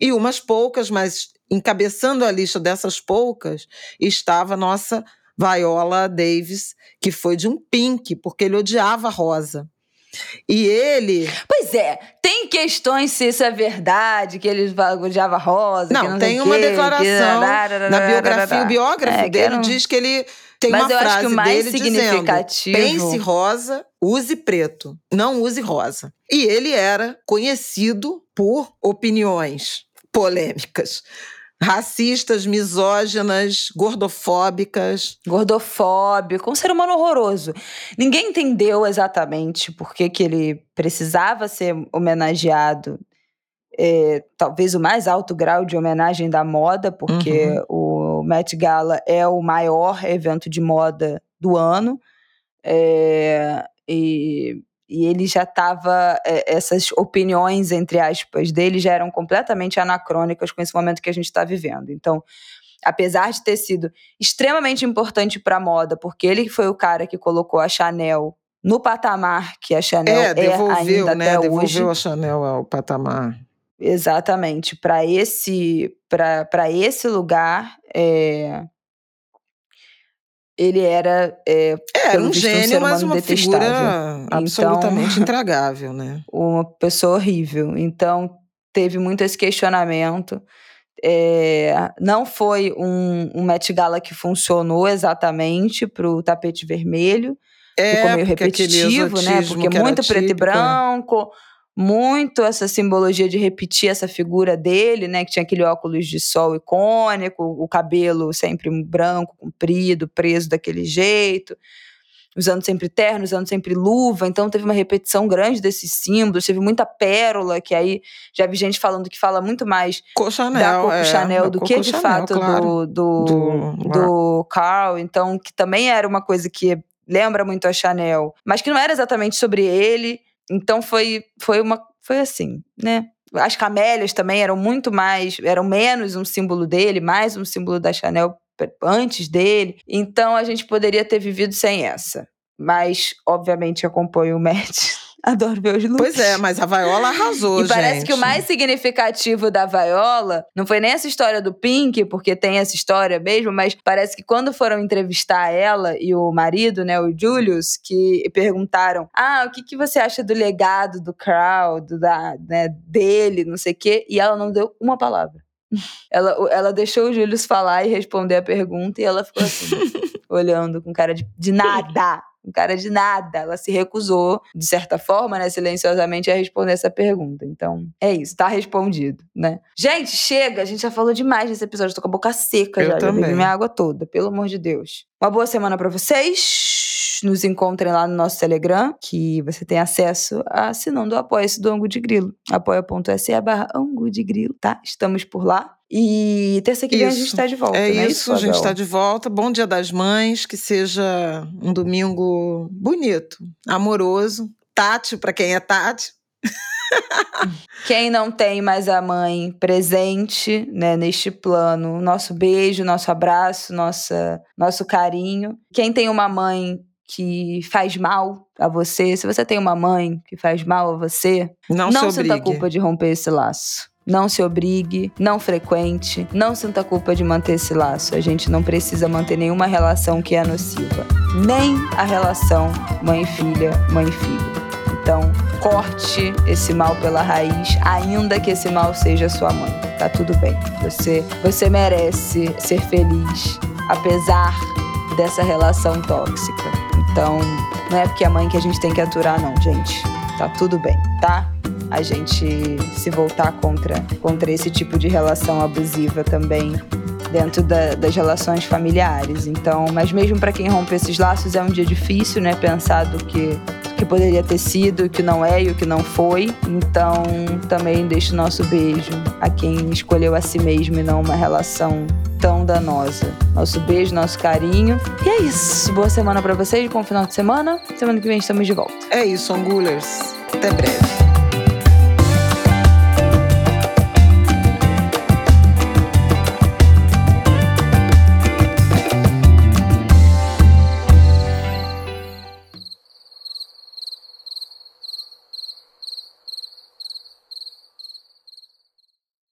E umas poucas, mas encabeçando a lista dessas poucas estava a nossa Viola Davis, que foi de um pink, porque ele odiava rosa. E ele. Pois é, tem questões se isso é verdade, que ele odiava rosa. Não, não tem uma declaração que... na biografia. O biógrafo é, dele diz que ele tem Mas uma eu frase acho que o mais dele significativo. Dizendo, Pense rosa, use preto, não use rosa. E ele era conhecido por opiniões polêmicas racistas, misóginas, gordofóbicas. Gordofóbico, um ser humano horroroso. Ninguém entendeu exatamente por que, que ele precisava ser homenageado. É, talvez o mais alto grau de homenagem da moda, porque uhum. o Met Gala é o maior evento de moda do ano. É, e e ele já estava é, essas opiniões entre aspas dele já eram completamente anacrônicas com esse momento que a gente está vivendo. Então, apesar de ter sido extremamente importante para a moda, porque ele foi o cara que colocou a Chanel no patamar que a Chanel é, devolveu, é ainda né? até devolveu hoje. a Chanel ao patamar. Exatamente, para esse para esse lugar é, ele era. É, é um gênio, um mas uma detestável. figura absolutamente então, intragável, né? Uma pessoa horrível. Então, teve muito esse questionamento. É, não foi um, um Met Gala que funcionou exatamente para o tapete vermelho. É, ficou meio repetitivo, né? Porque muito preto e branco muito essa simbologia de repetir essa figura dele, né, que tinha aquele óculos de sol icônico, o cabelo sempre branco, comprido, preso daquele jeito, usando sempre terno, usando sempre luva, então teve uma repetição grande desses símbolos, teve muita pérola, que aí já vi gente falando que fala muito mais Chanel, da Coco é, Chanel do que de Chanel, fato claro. do, do, do, do Carl, então que também era uma coisa que lembra muito a Chanel, mas que não era exatamente sobre ele, então foi, foi uma. Foi assim, né? As camélias também eram muito mais, eram menos um símbolo dele, mais um símbolo da Chanel antes dele. Então a gente poderia ter vivido sem essa. Mas, obviamente, acompanho o Matt Adoro ver os looks. Pois é, mas a Viola arrasou, E parece gente. que o mais significativo da Viola não foi nem essa história do Pink, porque tem essa história mesmo, mas parece que quando foram entrevistar ela e o marido, né, o Julius, que perguntaram: "Ah, o que, que você acha do legado do crowd, da, né, dele, não sei o quê", e ela não deu uma palavra. Ela, ela deixou o Julius falar e responder a pergunta e ela ficou assim, olhando com cara de, de nada um cara de nada. Ela se recusou, de certa forma, né, silenciosamente, a responder essa pergunta. Então, é isso, tá respondido, né? Gente, chega! A gente já falou demais nesse episódio, tô com a boca seca Eu já, também. já bebi minha água toda, pelo amor de Deus. Uma boa semana para vocês. Nos encontrem lá no nosso Telegram, que você tem acesso assinando o apoia-se do Angu de Grilo. apoia.se barra Angu de Grilo, tá? Estamos por lá. E terça que vem a gente está de volta. É né? isso, a gente está de volta. Bom Dia das Mães, que seja um domingo bonito, amoroso, tátil para quem é tátil. Quem não tem mais a mãe presente né, neste plano, nosso beijo, nosso abraço, nossa, nosso carinho. Quem tem uma mãe que faz mal a você, se você tem uma mãe que faz mal a você, não, não se sinta obrigue. culpa de romper esse laço. Não se obrigue, não frequente, não sinta culpa de manter esse laço. A gente não precisa manter nenhuma relação que é nociva. Nem a relação mãe-filha, mãe-filho. Então, corte esse mal pela raiz, ainda que esse mal seja sua mãe. Tá tudo bem. Você, você merece ser feliz, apesar dessa relação tóxica. Então, não é porque é mãe que a gente tem que aturar, não, gente. Tá tudo bem, tá? A gente se voltar contra, contra esse tipo de relação abusiva também dentro da, das relações familiares. Então, mas mesmo para quem rompe esses laços é um dia difícil, né? Pensar do que que poderia ter sido, o que não é e o que não foi. Então, também deixo o nosso beijo a quem escolheu a si mesmo e não uma relação tão danosa. Nosso beijo, nosso carinho. E é isso. Boa semana para vocês, bom final de semana. Semana que vem estamos de volta. É isso, Angulers. Até breve.